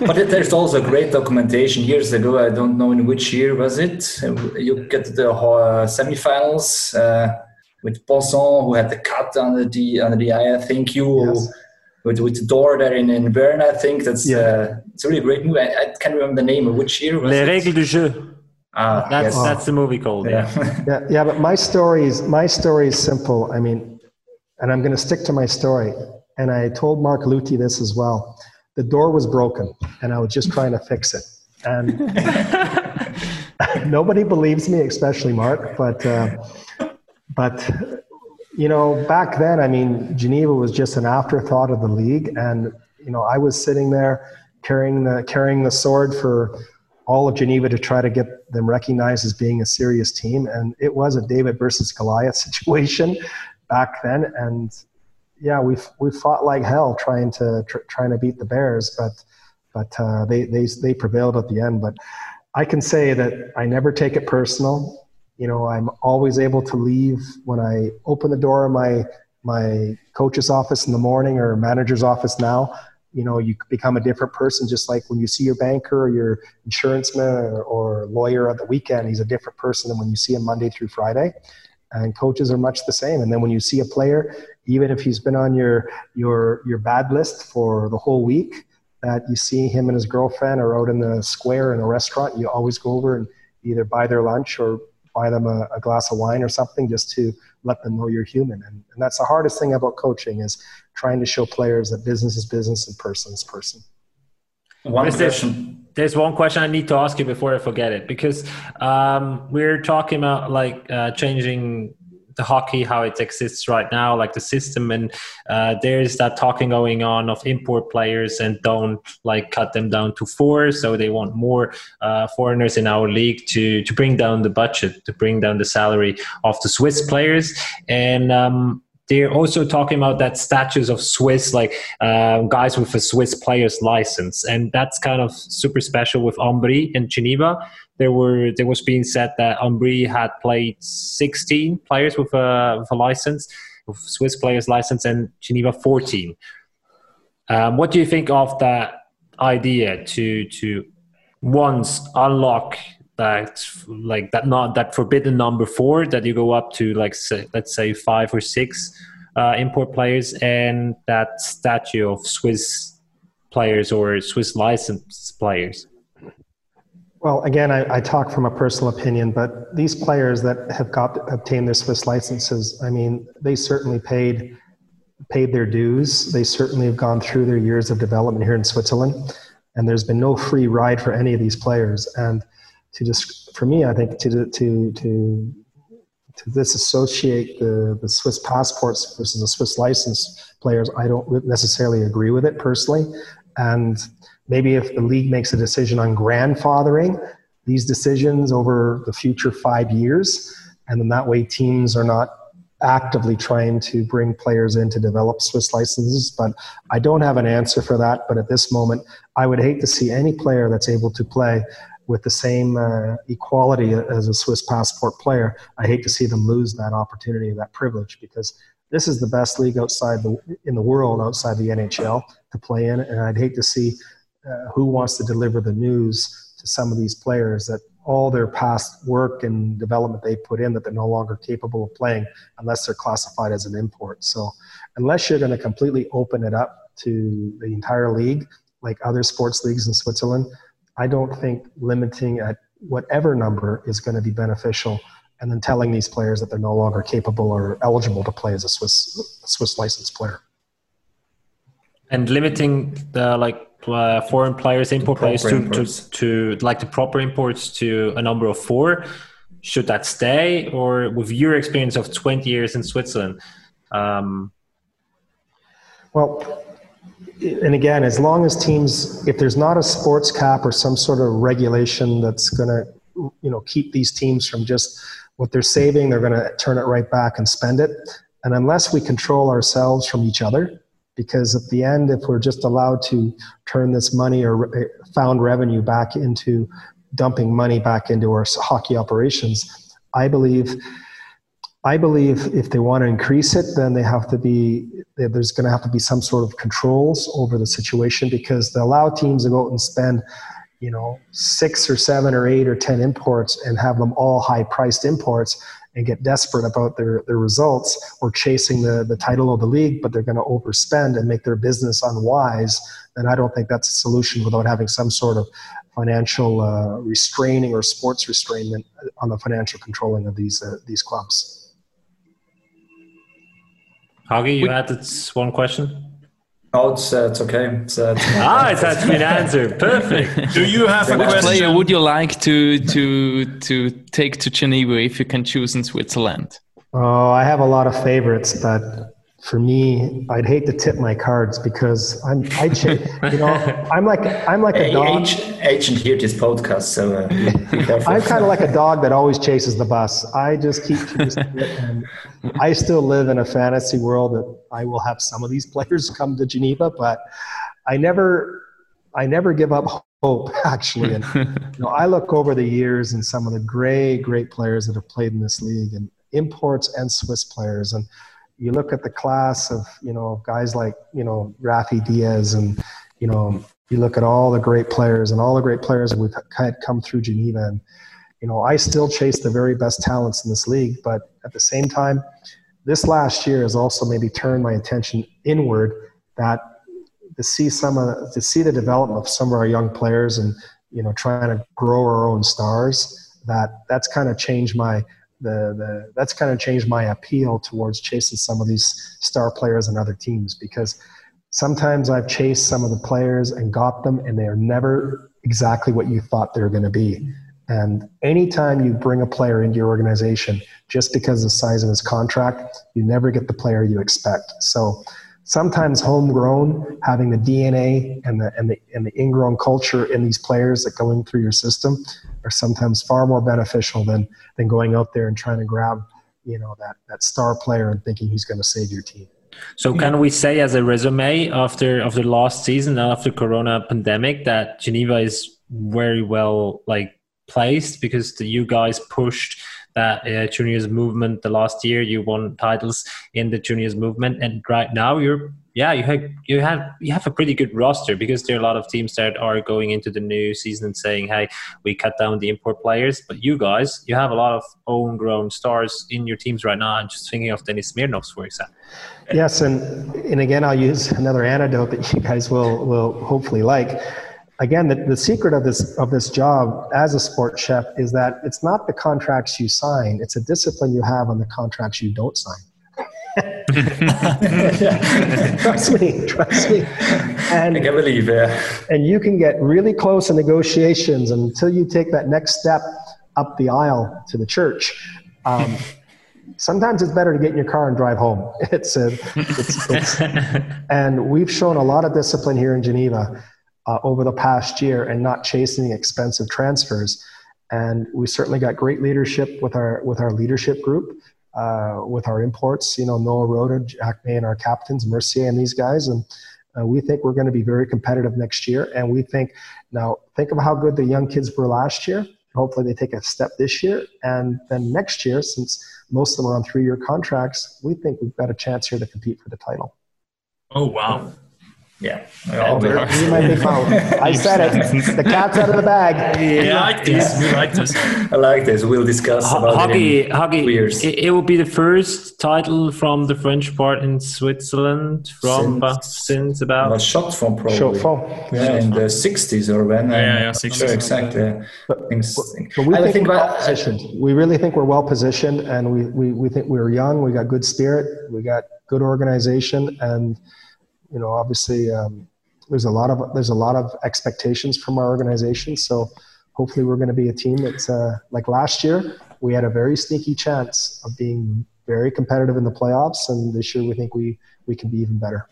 [SPEAKER 1] but there's also great documentation years ago. I don't know in which year was it. You get the uh, semifinals uh, with Poisson, who had the cut under the under the eye. I think you. Yes with, with the door there in, in Bern, I think. That's yeah. uh, it's a really great movie. I, I, can't remember the name of which year was
[SPEAKER 2] Les? Règles du jeu. Ah, that's yes. that's the movie called.
[SPEAKER 6] Yeah. yeah, yeah. But my story is my story is simple. I mean, and I'm going to stick to my story. And I told Marc Lüthi this as well. The door was broken, and I was just trying to fix it. And nobody believes me, especially Mark. But uh, but you know, back then, I mean, Geneva was just an afterthought of the league, and you know, I was sitting there carrying the carrying the sword for all of Geneva to try to get them recognized as being a serious team, and it was a David versus Goliath situation back then, and yeah, we we fought like hell trying to tr- trying to beat the Bears, but but uh, they they they prevailed at the end. But I can say that I never take it personal you know i'm always able to leave when i open the door of my my coach's office in the morning or manager's office now. You know you become a different person just like when you see your banker or your insurance man or, or lawyer at the weekend he's a different person than when you see him monday through friday. And coaches are much the same. And then when you see a player even if he's been on your your your bad list for the whole week that you see him and his girlfriend or out in the square in a restaurant you always go over and either buy their lunch or buy them a, a, glass of wine or something just to let them know you're human. And, and that's the hardest thing about coaching is trying to show players that business is business and person is person.
[SPEAKER 2] One question. There's one question I need to ask you before I forget it because um, we're talking about like uh, changing the hockey how it exists right now like the system and uh, there's that talking going on of import players and don't like cut them down to four so they want more uh, foreigners in our league to to bring down the budget to bring down the salary of the swiss players. And um, they're also talking about that status of Swiss, like uh, guys with a Swiss player's license, and that's kind of super special with Ambri and Geneva there were there was being said that Ambri had played 16 players with a, with a license, with Swiss players license, and Geneva 14. Um, what do you think of that idea to to once unlock that like that not that forbidden number four that you go up to like say, let's say five or six uh, import players and that statue of Swiss players or Swiss licensed players?
[SPEAKER 6] Well, again, I, I, talk from a personal opinion, but these players that have got obtained their Swiss licenses, I mean, they certainly paid paid their dues. They certainly have gone through their years of development here in Switzerland, and there's been no free ride for any of these players. And to just, for me, I think to to to to disassociate the, the Swiss passports versus the Swiss license players, I don't necessarily agree with it personally. And maybe if the league makes a decision on grandfathering these decisions over the future five years, and then that way teams are not actively trying to bring players in to develop Swiss licenses. But I don't have an answer for that. But at this moment, I would hate to see any player that's able to play with the same uh, equality as a Swiss passport player. I hate to see them lose that opportunity, that privilege, because this is the best league outside the in the world outside the NHL to play in, and I'd hate to see uh, who wants to deliver the news to some of these players that all their past work and development they put in that they're no longer capable of playing unless they're classified as an import. So unless you're going to completely open it up to the entire league, like other sports leagues in Switzerland, I don't think limiting at whatever number is going to be beneficial and then telling these players that they're no longer capable or eligible to play as a Swiss Swiss licensed player.
[SPEAKER 2] And limiting the like uh, foreign players, import players to, to, to like the proper imports to a number of four. Should that stay, or with your experience of twenty years in Switzerland? Um,
[SPEAKER 6] well, and again, as long as teams, if there's not a sports cap or some sort of regulation that's going to, you know, keep these teams from just what they're saving, they're going to turn it right back and spend it. And unless we control ourselves from each other, because at the end, if we're just allowed to turn this money or found revenue back into dumping money back into our hockey operations, I believe I believe if they want to increase it, then they have to be there's going to have to be some sort of controls over the situation because they allow teams to go out and spend, you know, six or seven or eight or ten imports and have them all high priced imports and get desperate about their, their results or chasing the, the title of the league, but they're going to overspend and make their business unwise, then I don't think that's a solution without having some sort of financial uh, restraining or sports restraint on the financial controlling of these uh, these clubs.
[SPEAKER 2] Hagi, you we, had this one question?
[SPEAKER 1] Oh, it's, uh, it's okay. It's, uh,
[SPEAKER 2] ah, it has been answered. Perfect.
[SPEAKER 4] Do you have a
[SPEAKER 3] Which
[SPEAKER 4] question?
[SPEAKER 3] player would you like to to to take to Geneva if you can choose in Switzerland?
[SPEAKER 6] Oh, I have a lot of favorites, but for me, I'd hate to tip my cards because I'm, I, you know, I'm like, I'm like a dog.
[SPEAKER 1] Agent here this podcast, so
[SPEAKER 6] uh, I'm kind of like a dog that always chases the bus. I just keep chasing it, and I still live in a fantasy world that I will have some of these players come to Geneva, but I never, I never give up hope actually. And you know, I look over the years and some of the great, great players that have played in this league, and imports and Swiss players, and you look at the class of you know guys like you know Rafi Diaz and you know you look at all the great players and all the great players that we've had come through Geneva and you know I still chase the very best talents in this league but at the same time this last year has also maybe turned my attention inward that to see some of to see the development of some of our young players and you know trying to grow our own stars that that's kind of changed my the, the that's kind of changed my appeal towards chasing some of these star players and other teams because sometimes I've chased some of the players and got them and they are never exactly what you thought they were going to be. And anytime you bring a player into your organization, just because of the size of his contract, you never get the player you expect. So sometimes homegrown, having the DNA and the, and the, and the ingrown culture in these players that go in through your system are sometimes far more beneficial than, than going out there and trying to grab, you know, that, that star player and thinking he's going to save your team.
[SPEAKER 2] So can we say as a resume after after last season after Corona pandemic that Geneva is very well like placed because the, you guys pushed that uh, juniors movement the last year. You won titles in the juniors movement, and right now you're yeah you have you have you have a pretty good roster because there are a lot of teams that are going into the new season and saying, hey, we cut down the import players, but you guys you have a lot of homegrown stars in your teams right now. I'm just thinking of Dennis Smirnovs, for example.
[SPEAKER 6] Yes, and and again, I'll use another anecdote that you guys will will hopefully like again, the, the secret of this of this job as a sports chef is that it's not the contracts you sign; it's a discipline you have on the contracts you don't sign. trust me, trust me.
[SPEAKER 1] And, I can believe it.
[SPEAKER 6] And you can get really close in negotiations until you take that next step up the aisle to the church. Um, sometimes it's better to get in your car and drive home. It's, a, it's, it's, and we've shown a lot of discipline here in Geneva uh, over the past year and not chasing expensive transfers. And we certainly got great leadership with our with our leadership group, uh, with our imports. You know, Noah Rhoda, Jack May, and our captains, Mercier, and these guys. And uh, we think we're going to be very competitive next year. And we think now think of how good the young kids were last year. Hopefully, they take a step this year, and then next year, since most of them are on three-year contracts, we think we've got a chance here to compete for the title.
[SPEAKER 4] Oh wow!
[SPEAKER 1] Yeah.
[SPEAKER 6] You might be I said it. The cat's out of the bag.
[SPEAKER 4] Yeah. We like this. We like this.
[SPEAKER 1] I like this. We'll discuss H- about
[SPEAKER 2] Hagi, it Hagi, it, it, will be the first title from the French part in Switzerland from since, sinz about
[SPEAKER 1] a shot from probably
[SPEAKER 6] shot from
[SPEAKER 1] yeah, in the 60s or when
[SPEAKER 4] yeah, yeah, yeah 60s
[SPEAKER 1] sure exactly
[SPEAKER 6] but, but we I think, think we're well positioned we really think we're well positioned and we, we, we think we're young we got good spirit we got good organization and you know, obviously um, there's a lot of there's a lot of expectations from our organization. So hopefully we're going to be a team that's uh, like last year. We had a very sneaky chance of being very competitive in the playoffs, and this year we think we we can be even better.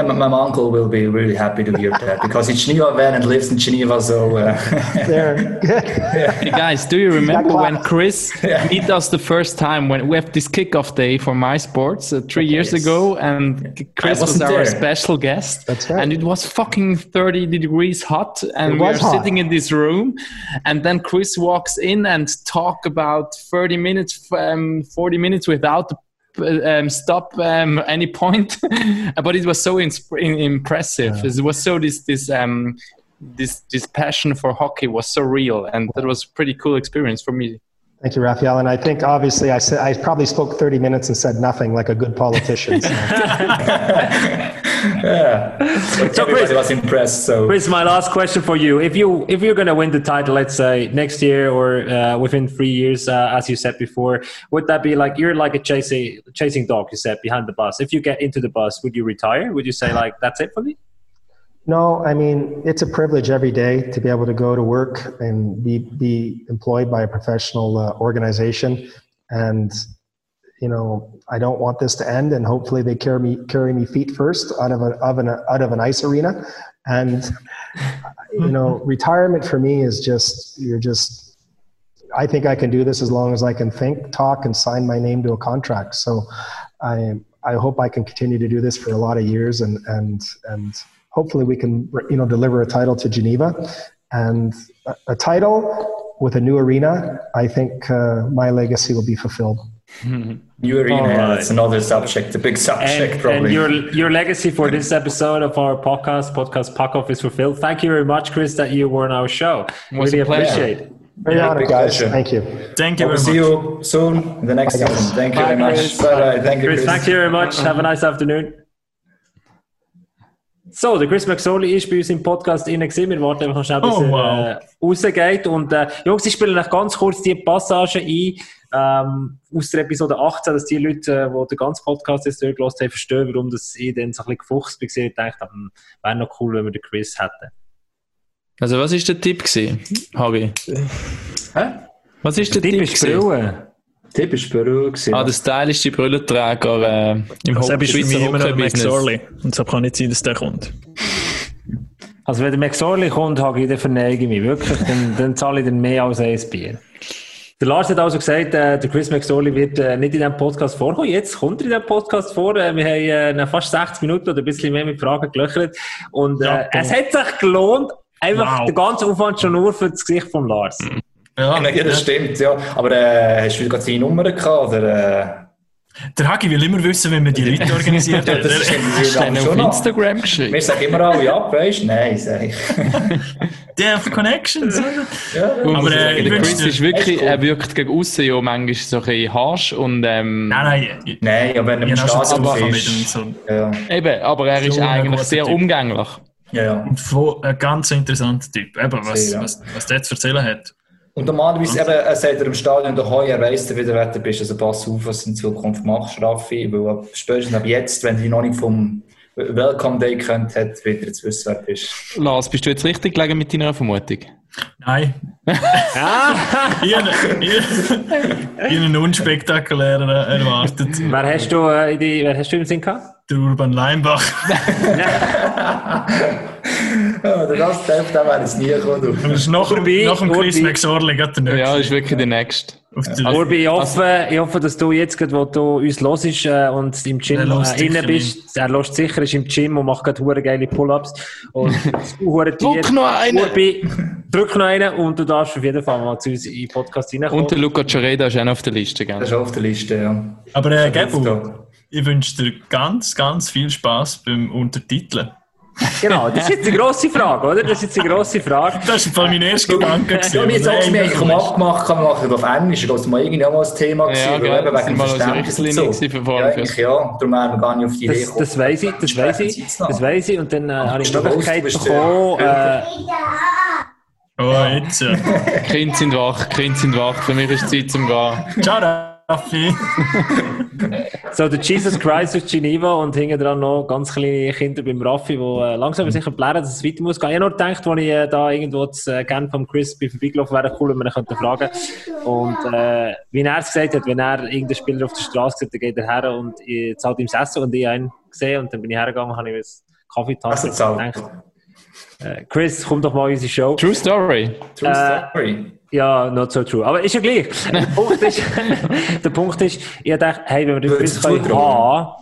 [SPEAKER 1] My, my, uncle will be really happy to hear that because he's Geneva man and lives in Geneva. So, uh,
[SPEAKER 3] there. hey guys, do you remember when Chris yeah. meet us the first time when we have this kickoff day for MySports uh, three okay, years yes. ago, and Chris was our there. special guest.
[SPEAKER 6] That's right.
[SPEAKER 3] And it was fucking thirty degrees hot, and it we are hot. sitting in this room, and then Chris walks in and talk about thirty minutes, um, forty minutes without the um, stop um, any point, but it was so in, impressive. Yeah. It was so this this um, this this passion for hockey was so real, and that was a pretty cool experience for me.
[SPEAKER 6] Thank you, Raphael. And I think obviously I said I probably spoke 30 minutes and said nothing like a good politician. So.
[SPEAKER 1] yeah. So Chris, was impressed. So
[SPEAKER 2] Chris, my last question for you: If you if you're going to win the title, let's say next year or uh, within three years, uh, as you said before, would that be like you're like a chasing chasing dog? You said behind the bus. If you get into the bus, would you retire? Would you say like that's it for me?
[SPEAKER 6] No, I mean, it's a privilege every day to be able to go to work and be, be employed by a professional uh, organization. And, you know, I don't want this to end and hopefully they carry me, carry me feet first out of, a, of an, out of an ice arena. And, you know, retirement for me is just, you're just, I think I can do this as long as I can think, talk, and sign my name to a contract. So I, I hope I can continue to do this for a lot of years and, and, and, hopefully we can you know deliver a title to Geneva and a, a title with a new arena. I think uh, my legacy will be fulfilled.
[SPEAKER 1] New arena, right. that's another subject, a big subject,
[SPEAKER 2] and,
[SPEAKER 1] probably.
[SPEAKER 2] And your your legacy for this episode of our podcast, podcast Puck Off, is fulfilled. Thank you very much, Chris, that you were on our show. Really appreciate it.
[SPEAKER 6] Very yeah, honored, guys. Pleasure. Thank you.
[SPEAKER 4] Thank you.
[SPEAKER 1] We'll see you soon in the next one. Thank you very much. Bye bye. Thank you,
[SPEAKER 2] Chris. Thank you very much. Have a nice afternoon. So, der Chris McSorley ist bei uns im Podcast innen gewesen. Wir warten einfach schnell, bis oh, wow. er äh, rausgeht. Und, äh, Jungs, ich spiele noch ganz kurz die Passage ein, ähm, aus der Episode 18, dass die Leute, äh, die den ganzen Podcast jetzt durchgelassen haben, verstehen, warum das ich dann so ein bisschen gefuchst bin gedacht habe, hm, wäre noch cool, wenn wir den Chris hätten.
[SPEAKER 3] Also, was war der Tipp gewesen, Hagi?
[SPEAKER 1] Hä?
[SPEAKER 3] Was ist der, der Tipp?
[SPEAKER 2] Tipp gewesen?
[SPEAKER 1] Typisch Peru gewesen.
[SPEAKER 3] Ah, der stylischste Brillenträger äh,
[SPEAKER 4] im also, Ho Schweizer immer noch McSorley. Und so kann nicht sein, dass der kommt.
[SPEAKER 2] Also wenn der McSorley kommt, habe ich den verneige mich wirklich, dann, dann zahle ich dann mehr als ein Bier. Der Lars hat also gesagt, äh, der Chris McSorley wird äh, nicht in diesem Podcast vorkommen. Jetzt kommt er in diesem Podcast vor. Äh, wir haben äh, fast 60 Minuten oder ein bisschen mehr mit Fragen gelöchert. Und äh, ja, es hat sich gelohnt, einfach wow. den ganzen Aufwand schon nur für das Gesicht von Lars.
[SPEAKER 1] Ja, ja das stimmt, ja. Aber äh, hast du gerade seine Nummer gehabt? Oder, äh?
[SPEAKER 4] Der Hagi will immer wissen, wenn man die Leute organisiert
[SPEAKER 3] hat. das ist dann auf Instagram geschrieben.
[SPEAKER 1] Wir sagen immer alle ab, weißt du? Nein, sag ich.
[SPEAKER 4] Der auf Connections,
[SPEAKER 3] Ja, aber äh, der Chris ist wirklich, er wirkt gegen außen ja manchmal so ein bisschen harsch und ähm,
[SPEAKER 4] Nein, nein.
[SPEAKER 1] Nein, aber wenn er im Stadion ist.
[SPEAKER 3] So. Ja. Eben, aber er ist so eigentlich sehr typ. umgänglich.
[SPEAKER 4] Ja, ja. Und ein ganz interessanter Typ. Eben, was, Sehr, was, was der zu erzählen hat.
[SPEAKER 1] Und normalerweise, eben, er sagt er im Stadion daheim, er weiss wieder, wer du bist. Also pass auf, was du in Zukunft machst, Raffi. Weil spätestens ab jetzt, wenn du noch nicht vom Welcome Day könnt, hat wieder zu wissen, wer du bist.
[SPEAKER 3] Lars, bist du jetzt richtig gelegen mit deiner Vermutung?
[SPEAKER 4] Nein. ich habe einen unspektakulären erwartet.
[SPEAKER 2] Wer hast du, äh, die, wer hast du im Sinn gehabt?
[SPEAKER 4] Der Urban Leimbach.
[SPEAKER 1] ja, das darf, da wäre es nie gekommen.
[SPEAKER 4] Das ist nach, Urbi, nach dem Chris McSorley
[SPEAKER 3] der nächste. Ja, ist wirklich der nächste.
[SPEAKER 2] Ja. Urbi, ich hoffe, ich hoffe, dass du jetzt, wo du uns hörst äh, und im Gym äh, innen bist, er lässt sicher, ist im Gym und macht gerade hure geile Pull-Ups. Und
[SPEAKER 3] Drück noch einen!
[SPEAKER 2] Urbi, drück noch einen und du darfst auf jeden Fall mal zu uns in den Podcast reinkommen.
[SPEAKER 3] Und der Luca Cioreda ist auch noch auf der Liste, gell?
[SPEAKER 1] Der ist auch auf der Liste, ja.
[SPEAKER 4] Aber äh, Gebu, ich wünsche dir ganz, ganz viel Spaß beim Untertiteln.
[SPEAKER 2] Genau, das ist jetzt eine grosse Frage, oder? Das ist jetzt eine grosse Frage.
[SPEAKER 4] Das ist mein erster Gedanke.
[SPEAKER 1] Ja, und jetzt sagst du mir, ich habe abgemacht, kann man machen auf Englisch, das mal irgendwie auch mal ein Thema
[SPEAKER 3] gewesen, ja,
[SPEAKER 1] ja,
[SPEAKER 3] wegen dem Verständnis so.
[SPEAKER 1] ja, eigentlich, ja, darum wären wir gar nicht auf die Idee
[SPEAKER 2] gekommen. Das weiss ich, das weiss ich, das weiss ich, und dann äh, habe ich die Möglichkeit bekommen, äh,
[SPEAKER 4] Oh, jetzt. Ja.
[SPEAKER 3] Kinder sind wach, Kinder sind wach. Für mich ist es Zeit zum Gehen.
[SPEAKER 4] Ciao, Raffi.
[SPEAKER 2] so, der Jesus Christ aus Geneva und hinten dran noch ganz kleine Kinder beim Raffi, die äh, langsam aber sicher blären, dass es weiter muss gehen. Ich habe nur gedacht, als ich äh, da irgendwo zu äh, Genf vom Chris bin vorbeigelaufen wäre cool, wenn man ihn könnte fragen Und äh, wie er es gesagt hat, wenn er irgendeinen Spieler auf der Straße sieht, dann geht er her und ich zahlt ihm das Essen und ich einen gesehen und dann bin ich hergegangen, habe ich einen Kaffee getanzt und gedacht, äh, Chris, komm doch mal in unsere Show.
[SPEAKER 3] True Story.
[SPEAKER 1] True äh, Story.
[SPEAKER 2] Ja, not so true. Aber ist ja gleich. Der Punkt ist, der Punkt ist ich dachte, hey, wenn wir den Quiz können haben,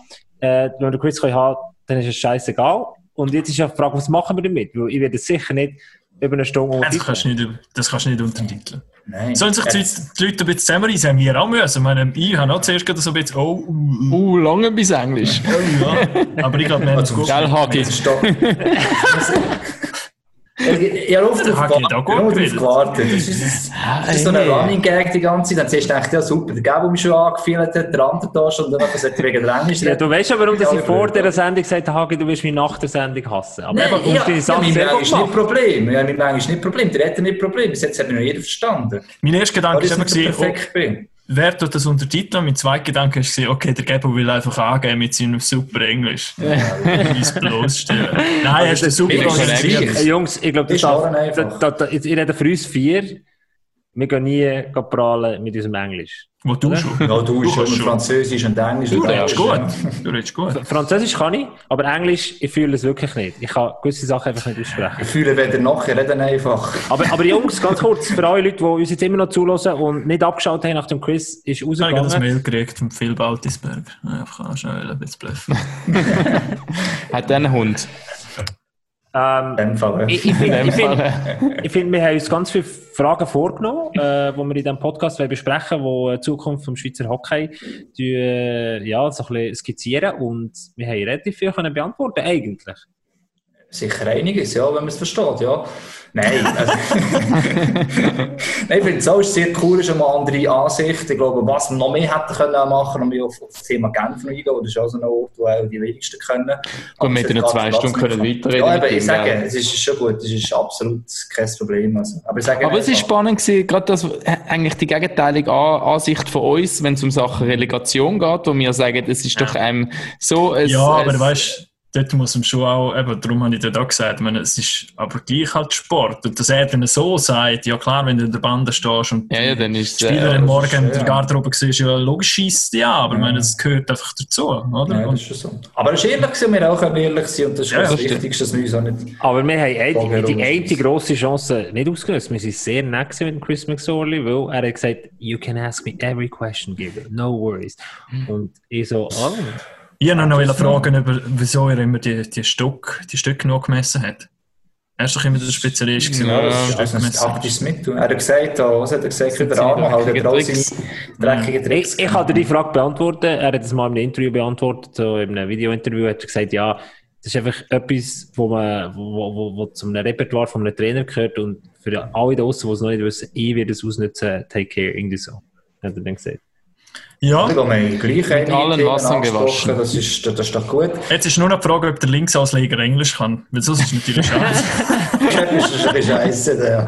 [SPEAKER 2] äh, wenn wir den Quiz können haben, dann ist es scheißegal. Und jetzt ist ja die Frage, was machen wir damit? Weil ich werde sicher nicht über eine Stunde
[SPEAKER 4] das kannst du nicht, Das kannst du nicht untertiteln. Nein. Sollen sich die, die Leute ein bisschen zusammenreißen? Haben wir auch müssen. Ich, meine, ich habe auch zuerst so ein bisschen, oh,
[SPEAKER 3] uh, uh lange bis Englisch.
[SPEAKER 4] oh, ja. Aber ich glaube, wir haben es gut.
[SPEAKER 3] Gell, Hagi.
[SPEAKER 1] Ich habe oft darauf gewartet. Das ist, das ist so ein Running Gag die ganze Zeit. Dann siehst du echt, ja super, der Gabo mich schon angefühlt hat, der andere da schon, und dann sollte ich wegen der Englisch
[SPEAKER 2] Ja, du weißt aber, warum dass ich vor dieser Sendung gesagt habe, Hagi, du wirst mich nach der Sendung hassen. Aber
[SPEAKER 1] Nein, einfach, ja, deine Sachen ja, sehr ist nicht Problem. Ja, mein Englisch ist nicht Problem. Der hat nicht Problem. Bis jetzt hat noch jeder verstanden.
[SPEAKER 4] Mein erster Gedanke war immer, wer tut das untertiteln? Mein zweiter Gedanke war, okay, der Gabo will einfach angeben mit seinem super Englisch. Ja. bloßstellen. Nein, hast du super
[SPEAKER 2] Englisch. Jungs, ich glaube, das, das, das, ich rede für uns vier. Wir gehen nie prahlen mit unserem Englisch.
[SPEAKER 4] Wo du schon?
[SPEAKER 1] Ja, du, du schon Französisch und Englisch.
[SPEAKER 4] Du redest gut. Du redest gut.
[SPEAKER 2] Französisch kann ich, aber Englisch, ich fühle es wirklich nicht. Ich kann gewisse Sachen einfach nicht aussprechen.
[SPEAKER 1] Ich fühle weder noch, ich rede einfach.
[SPEAKER 2] Aber, aber Jungs, ganz kurz, für alle Leute, die uns jetzt immer noch zulassen und nicht abgeschaut haben nach dem Quiz, ist rausgegangen.
[SPEAKER 4] Ich habe das Mail gekriegt von Phil Baltisberg. Einfach schnell ein bisschen bluffen.
[SPEAKER 3] Hat der einen Hund?
[SPEAKER 2] Ähm, Fall, ich, ich finde, find, find, wir haben uns ganz viele Fragen vorgenommen, äh, die wir in diesem Podcast besprechen wollen, die die Zukunft des Schweizer Hockey die, äh, ja, so ein bisschen skizzieren. Und wir haben relativ viel können beantworten eigentlich.
[SPEAKER 1] Sicher einiges, ja, wenn man es versteht, ja. Nein, also, Nein ich finde es auch sehr cool, ist eine andere Ansicht. Ich glaube, was wir noch mehr hätten können machen, um auf, auf das Thema Genf noch eingehen, das ist auch so ein Ort, wo auch die wenigsten können.
[SPEAKER 3] Und mit in zwei Stunden können weiterreden.
[SPEAKER 1] Ja, aber ich sage, es ist schon gut, es ist absolut kein Problem. Also,
[SPEAKER 3] aber sage, aber es ist spannend gewesen, gerade das, eigentlich die gegenteilige Ansicht von uns, wenn es um Sachen Relegation geht, wo wir sagen, es ist doch einem so
[SPEAKER 4] ein, Ja, aber weißt du, dort muss man schon auch, eben, darum habe ich dort auch gesagt, meine, es ist aber gleich halt Sport. Und dass er dann so sagt, ja klar, wenn du in der Bande stehst und
[SPEAKER 3] ja, ja, dann ist,
[SPEAKER 4] Spieler äh, Morgen in der Garderobe siehst, ja logisch schießt ja, aber ja. meine, es gehört einfach dazu, oder?
[SPEAKER 1] Ja, das ist so. Aber es ist ehrlich, sind wir auch ehrlich sein und das ist ja, das Wichtigste, dass wir uns auch nicht...
[SPEAKER 2] Aber wir haben die, die eine grosse Chance nicht ausgelöst. Wir sind sehr nett mit Chris McSorley, weil er hat gesagt, you can ask me every question, Giver, no worries. Mhm. Und ich so, oh...
[SPEAKER 4] Ich wollte noch, noch fragen, über, wieso er immer die, die, Stück, die Stücke noch gemessen hat. Er ist doch immer der Spezialist gewesen.
[SPEAKER 1] Ja, das ist taktisches Mittel. Er hat gesagt, oh, was hat er gesagt, der Arme halt, seine dreckigen Tricks.
[SPEAKER 2] Ich, ich habe dir die Frage beantwortet. Er hat es mal in einem Interview beantwortet, so in einem Video-Interview hat er gesagt, ja, das ist einfach etwas, wo man, wo, wo, wo zum Repertoire von einem Trainer gehört und für alle da draussen, die es noch nicht wissen, ich werde es ausnutzen, take care, irgendwie so. Hat er dann gesagt.
[SPEAKER 4] Ja,
[SPEAKER 1] Ich haben gleich einige
[SPEAKER 3] allen Wassern gewaschen.
[SPEAKER 1] Das ist, das ist doch gut.
[SPEAKER 4] jetzt ist nur noch die Frage, ob der Linksausleger Englisch kann. Weil sonst ist es natürlich schade.
[SPEAKER 1] das ist ein bisschen scheisse. Ja.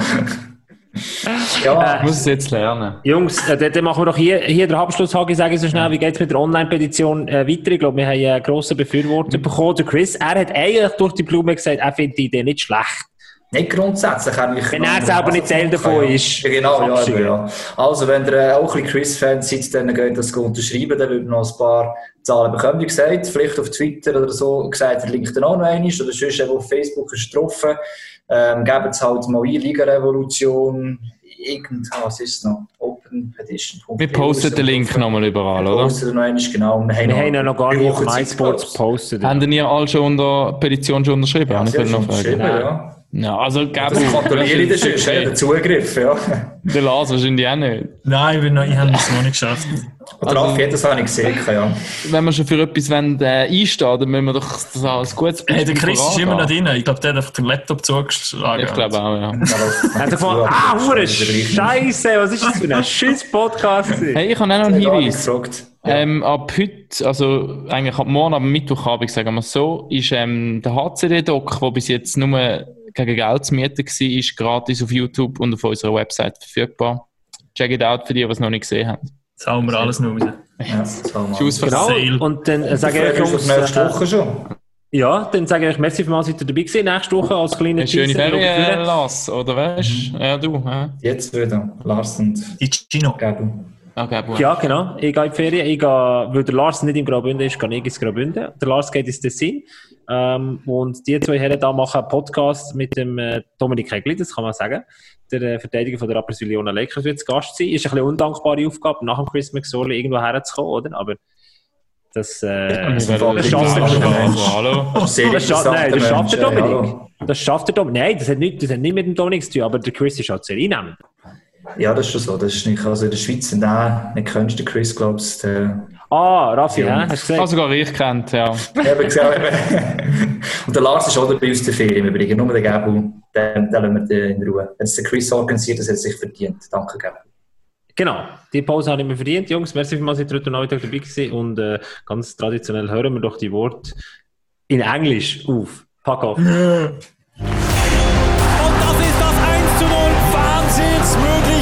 [SPEAKER 3] Ich
[SPEAKER 1] ja,
[SPEAKER 3] muss es jetzt lernen.
[SPEAKER 2] Jungs, äh, dann machen wir doch hier, hier den Abschluss, Hagi, sagen so schnell, wie geht es mit der Online-Petition äh, weiter? Ich glaube, wir haben einen grossen Befürworter bekommen, der Chris. Er hat eigentlich durch die Blume gesagt, er findet die Idee nicht schlecht.
[SPEAKER 1] Nicht grundsätzlich. Eigentlich
[SPEAKER 2] Wenn er selber nicht Teil davon ist.
[SPEAKER 1] Ja, genau, ja, eben, ja. Also, wenn ihr äh, auch ein bisschen Chris-Fan seid, dann geht das unterschreiben. Dann würden wir noch ein paar Zahlen bekommen. Wie gesagt, vielleicht auf Twitter oder so gesagt, der Link dann auch noch einmal. Oder sonst eben auf Facebook ist getroffen. Ähm, Gebt es halt mal ein, Liga-Revolution. Irgend, ah, was ist es noch? Open Petition.
[SPEAKER 3] Wir posten den Link nochmal überall,
[SPEAKER 1] Wir
[SPEAKER 3] oder?
[SPEAKER 1] posten noch einmal, genau. Wir, haben
[SPEAKER 2] Wir haben ihn noch gar nicht auf MySports gepostet.
[SPEAKER 3] Haben ihr alle schon unter Petition schon unterschrieben?
[SPEAKER 1] Ja, sie
[SPEAKER 3] ich
[SPEAKER 1] haben schon
[SPEAKER 3] fragen.
[SPEAKER 1] geschrieben, ja.
[SPEAKER 3] Ja, also, Gabu,
[SPEAKER 1] Das kontrolliere ich, das ist Zugriff, ja.
[SPEAKER 3] Der Lars wahrscheinlich auch nicht.
[SPEAKER 4] Nein, ich, bin noch, ich habe es noch nicht geschafft.
[SPEAKER 1] Und also, das habe ich gesehen, ja.
[SPEAKER 3] Wenn wir schon für etwas wollen, äh, einstehen, dann müssen wir doch das als gutes
[SPEAKER 4] Hey, der Chris ist immer noch drin. Ich glaube, der hat einfach den Laptop zugeschlagen.
[SPEAKER 3] Ich glaube auch, ja.
[SPEAKER 2] Er hat gefunden, ah, hure Scheiße, was ist das für ein scheiß Podcast?
[SPEAKER 3] Hey, ich habe auch noch einen Hinweis.
[SPEAKER 1] gefragt.
[SPEAKER 3] Ähm, ab heute, also eigentlich ab morgen, ab Mittwochabend, sagen wir so, ist ähm, der HCD-Doc, der bis jetzt nur gegen Geld zu mieten war, ist gratis auf YouTube und auf unserer Website verfügbar. Check it out für die, die es noch nicht gesehen haben.
[SPEAKER 4] Jetzt hauen wir alles noch raus.
[SPEAKER 1] Ja.
[SPEAKER 3] Tschüss,
[SPEAKER 2] Genau,
[SPEAKER 4] Sale.
[SPEAKER 2] und dann äh, sage ich
[SPEAKER 1] auf nächste
[SPEAKER 2] äh,
[SPEAKER 1] Woche schon.
[SPEAKER 2] ja, dann sage ich merci vielmals, dass ihr dabei gewesen nächste Woche als kleiner
[SPEAKER 3] Eine schöne
[SPEAKER 2] Teaser.
[SPEAKER 3] Ferien, Lars, oder weißt du? Ja, du. Ja.
[SPEAKER 1] Jetzt wieder. Lars und
[SPEAKER 4] Die Gino.
[SPEAKER 3] Okay.
[SPEAKER 2] Ja, genau. Ich gehe in die Ferien. Ich gehe, weil der Lars nicht im Graubünden ist, gehe ich ins Graubünden. Der Lars geht ins Tessin. Ähm, und die zwei Herren da machen einen Podcast mit dem äh, Dominik Hegli, das kann man sagen. Der äh, Verteidiger von der Rapperswil-Jona Lakers wird zu Gast sein. Ist ein bisschen undankbare Aufgabe, nach dem Chris McSorley irgendwo herzukommen, oder? Aber das, äh, das
[SPEAKER 3] das
[SPEAKER 2] er. Das schafft, nein, das schafft der
[SPEAKER 1] interessanter Mensch,
[SPEAKER 2] Dominik. Das schafft der Dominik. Nein, das hat, nicht, das hat nicht mit dem Dominik zu tun, aber der Chris ist halt sehr einnehmend.
[SPEAKER 1] Ja, das ist schon so. Das ist nicht, also in der Schweiz, wenn der nicht kennst, der Chris, glaubst du,
[SPEAKER 2] Ah, Raffi,
[SPEAKER 1] Ja.
[SPEAKER 2] hast du gesehen?
[SPEAKER 3] Also sogar ich kennt, ja.
[SPEAKER 1] der, eben gesagt, eben. Und der Lars ist auch dabei aus der Ferien im Übrigen. Nur der Gabu, den, den lassen wir in Ruhe. Wenn es der Chris organisiert, das hat er sich verdient. Danke, Gabu.
[SPEAKER 2] Genau, die Pause habe ich mir verdient. Jungs, merci vielmals, dass ihr heute Nachmittag dabei gewesen und äh, ganz traditionell hören wir doch die Worte in Englisch auf. Pack auf.
[SPEAKER 5] Und das ist das 1 zu 0. Wahnsinnsmöglichkeit.